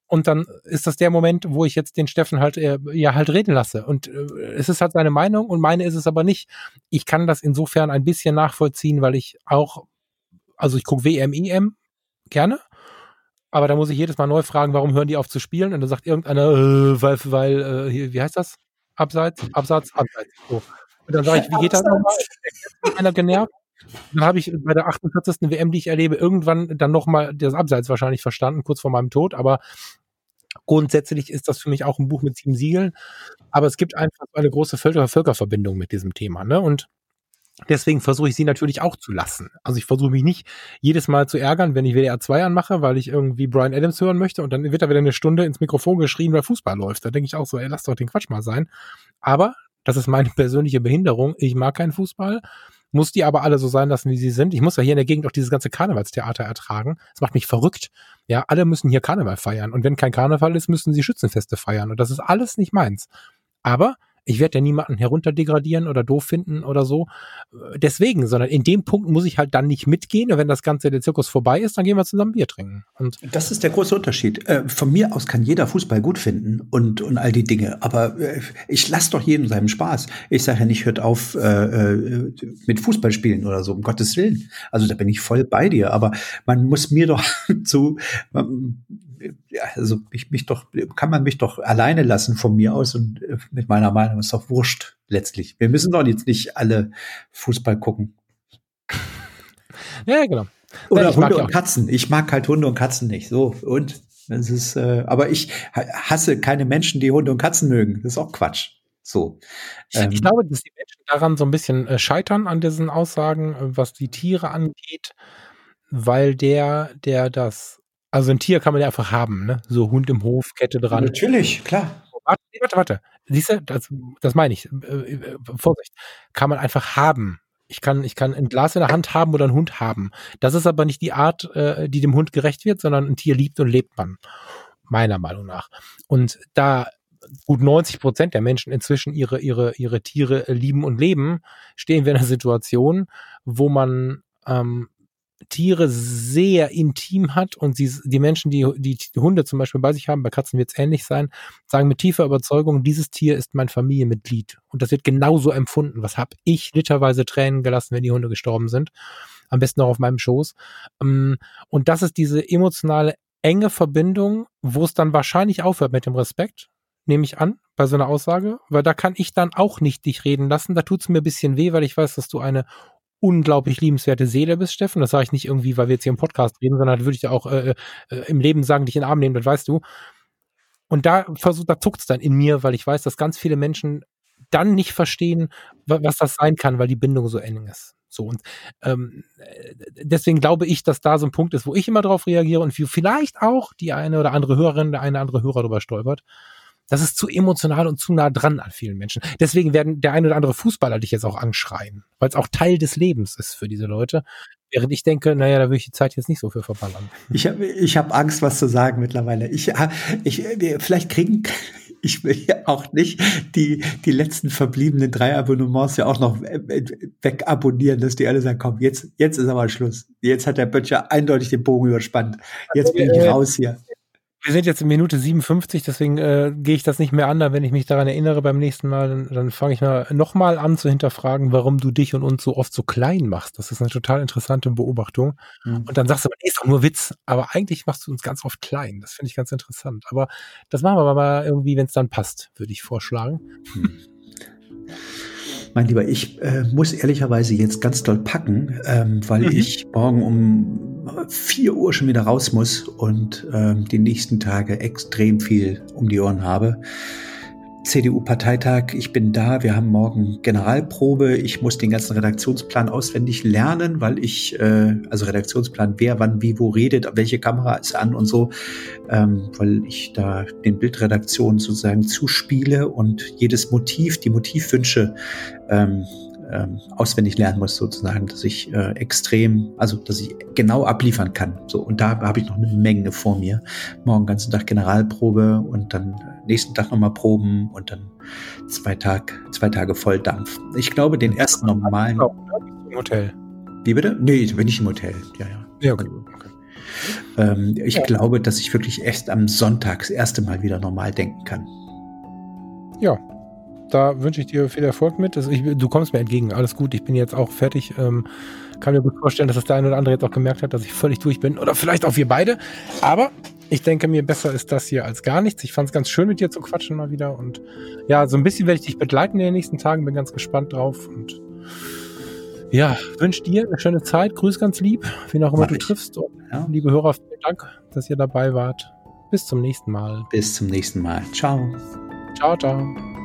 Und dann ist das der Moment, wo ich jetzt den Steffen halt äh, ja halt reden lasse. Und äh, es ist halt seine Meinung und meine ist es aber nicht. Ich kann das insofern ein bisschen nachvollziehen, weil ich auch, also ich gucke WM, EM gerne, aber da muss ich jedes Mal neu fragen, warum hören die auf zu spielen? Und dann sagt irgendeiner, äh, weil, weil äh, wie heißt das? Abseits, Absatz, Abseits. So. Und dann sage ich, wie geht das nochmal? Einer genervt. Dann habe ich bei der 48. WM, die ich erlebe, irgendwann dann nochmal das Abseits wahrscheinlich verstanden, kurz vor meinem Tod. Aber grundsätzlich ist das für mich auch ein Buch mit sieben Siegeln. Aber es gibt einfach eine große Völker Völkerverbindung mit diesem Thema. Ne? Und Deswegen versuche ich sie natürlich auch zu lassen. Also ich versuche mich nicht jedes Mal zu ärgern, wenn ich WDR 2 anmache, weil ich irgendwie Brian Adams hören möchte und dann wird da wieder eine Stunde ins Mikrofon geschrien, weil Fußball läuft. Da denke ich auch so, ey, lass doch den Quatsch mal sein. Aber das ist meine persönliche Behinderung. Ich mag keinen Fußball, muss die aber alle so sein lassen, wie sie sind. Ich muss ja hier in der Gegend auch dieses ganze Karnevalstheater ertragen. Das macht mich verrückt. Ja, alle müssen hier Karneval feiern. Und wenn kein Karneval ist, müssen sie Schützenfeste feiern. Und das ist alles nicht meins. Aber ich werde ja niemanden herunterdegradieren oder doof finden oder so. Deswegen, sondern in dem Punkt muss ich halt dann nicht mitgehen. Und wenn das Ganze der Zirkus vorbei ist, dann gehen wir zusammen Bier trinken. Und das ist der große Unterschied. Äh, von mir aus kann jeder Fußball gut finden und, und all die Dinge. Aber äh, ich lasse doch jedem seinen Spaß. Ich sage ja nicht, hört auf äh, äh mit Fußball spielen oder so, um Gottes Willen. Also da bin ich voll bei dir. Aber man muss mir doch zu, also mich, mich doch, kann man mich doch alleine lassen von mir aus und äh, mit meiner Meinung ist doch wurscht letztlich. Wir müssen doch jetzt nicht alle Fußball gucken. Ja, genau. Oder ja, Hunde und Katzen. Ich mag halt Hunde und Katzen nicht. So, und es ist, äh, aber ich hasse keine Menschen, die Hunde und Katzen mögen. Das ist auch Quatsch. So. Ich, ähm, ich glaube, dass die Menschen daran so ein bisschen äh, scheitern an diesen Aussagen, äh, was die Tiere angeht, weil der, der das also ein Tier kann man ja einfach haben, ne? So Hund im Hof, Kette dran. Natürlich, klar. Warte, warte, warte. Siehst du, das, das meine ich. Äh, äh, Vorsicht. Kann man einfach haben. Ich kann, ich kann ein Glas in der Hand haben oder einen Hund haben. Das ist aber nicht die Art, äh, die dem Hund gerecht wird, sondern ein Tier liebt und lebt man. Meiner Meinung nach. Und da gut 90 Prozent der Menschen inzwischen ihre, ihre, ihre Tiere lieben und leben, stehen wir in einer Situation, wo man ähm, Tiere sehr intim hat und sie, die Menschen, die, die Hunde zum Beispiel bei sich haben, bei Katzen wird es ähnlich sein, sagen mit tiefer Überzeugung, dieses Tier ist mein Familienmitglied. Und das wird genauso empfunden. Was habe ich literweise Tränen gelassen, wenn die Hunde gestorben sind? Am besten auch auf meinem Schoß. Ähm, und das ist diese emotionale, enge Verbindung, wo es dann wahrscheinlich aufhört mit dem Respekt, nehme ich an, bei so einer Aussage, weil da kann ich dann auch nicht dich reden lassen. Da tut es mir ein bisschen weh, weil ich weiß, dass du eine unglaublich liebenswerte Seele bist, Steffen. Das sage ich nicht irgendwie, weil wir jetzt hier im Podcast reden, sondern würde ich ja auch äh, äh, im Leben sagen, dich in den Arm nehmen, das weißt du. Und da versucht, da zuckt's dann in mir, weil ich weiß, dass ganz viele Menschen dann nicht verstehen, was das sein kann, weil die Bindung so eng ist. So und ähm, deswegen glaube ich, dass da so ein Punkt ist, wo ich immer drauf reagiere und vielleicht auch die eine oder andere Hörerin, der eine oder andere Hörer darüber stolpert das ist zu emotional und zu nah dran an vielen Menschen. Deswegen werden der ein oder andere Fußballer dich jetzt auch anschreien, weil es auch Teil des Lebens ist für diese Leute. Während ich denke, naja, da würde ich die Zeit jetzt nicht so für verballern. Ich habe ich hab Angst, was zu sagen mittlerweile. Ich, ich, vielleicht kriegen, ich will ja auch nicht die, die letzten verbliebenen drei Abonnements ja auch noch wegabonnieren, dass die alle sagen, komm, jetzt, jetzt ist aber Schluss. Jetzt hat der Böttcher eindeutig den Bogen überspannt. Jetzt bin ich raus hier. Wir sind jetzt in Minute 57, deswegen äh, gehe ich das nicht mehr an. Da, wenn ich mich daran erinnere beim nächsten Mal, dann, dann fange ich mal nochmal an zu hinterfragen, warum du dich und uns so oft so klein machst. Das ist eine total interessante Beobachtung. Mhm. Und dann sagst du, nee, ist doch nur Witz. Aber eigentlich machst du uns ganz oft klein. Das finde ich ganz interessant. Aber das machen wir mal irgendwie, wenn es dann passt, würde ich vorschlagen. Mhm. Mein Lieber, ich äh, muss ehrlicherweise jetzt ganz doll packen, ähm, weil mhm. ich morgen um vier Uhr schon wieder raus muss und ähm, die nächsten Tage extrem viel um die Ohren habe. CDU-Parteitag, ich bin da, wir haben morgen Generalprobe, ich muss den ganzen Redaktionsplan auswendig lernen, weil ich, äh, also Redaktionsplan, wer wann wie wo redet, welche Kamera ist an und so, ähm, weil ich da den Bildredaktionen sozusagen zuspiele und jedes Motiv, die Motivwünsche ähm, ähm, auswendig lernen muss, sozusagen, dass ich äh, extrem, also dass ich genau abliefern kann. So, und da habe ich noch eine Menge vor mir. Morgen ganzen Tag Generalprobe und dann nächsten Tag nochmal Proben und dann zwei, Tag, zwei Tage Volldampf. Ich glaube, den ersten normalen. Im Hotel. Wie bitte? Nee, bin ich im Hotel. Ja, ja. Ja, okay. okay. Ähm, ich ja. glaube, dass ich wirklich erst am Sonntag das erste Mal wieder normal denken kann. Ja, da wünsche ich dir viel Erfolg mit. Also ich, du kommst mir entgegen, alles gut. Ich bin jetzt auch fertig. Ähm, kann mir gut vorstellen, dass das der eine oder andere jetzt auch gemerkt hat, dass ich völlig durch bin. Oder vielleicht auch wir beide. Aber ich denke mir, besser ist das hier als gar nichts. Ich fand es ganz schön, mit dir zu quatschen mal wieder. Und ja, so ein bisschen werde ich dich begleiten in den nächsten Tagen. Bin ganz gespannt drauf. Und ja, wünsche dir eine schöne Zeit. Grüß ganz lieb, wen auch immer Mach du ich. triffst. Und ja. liebe Hörer, vielen Dank, dass ihr dabei wart. Bis zum nächsten Mal. Bis zum nächsten Mal. Ciao. Ciao, ciao.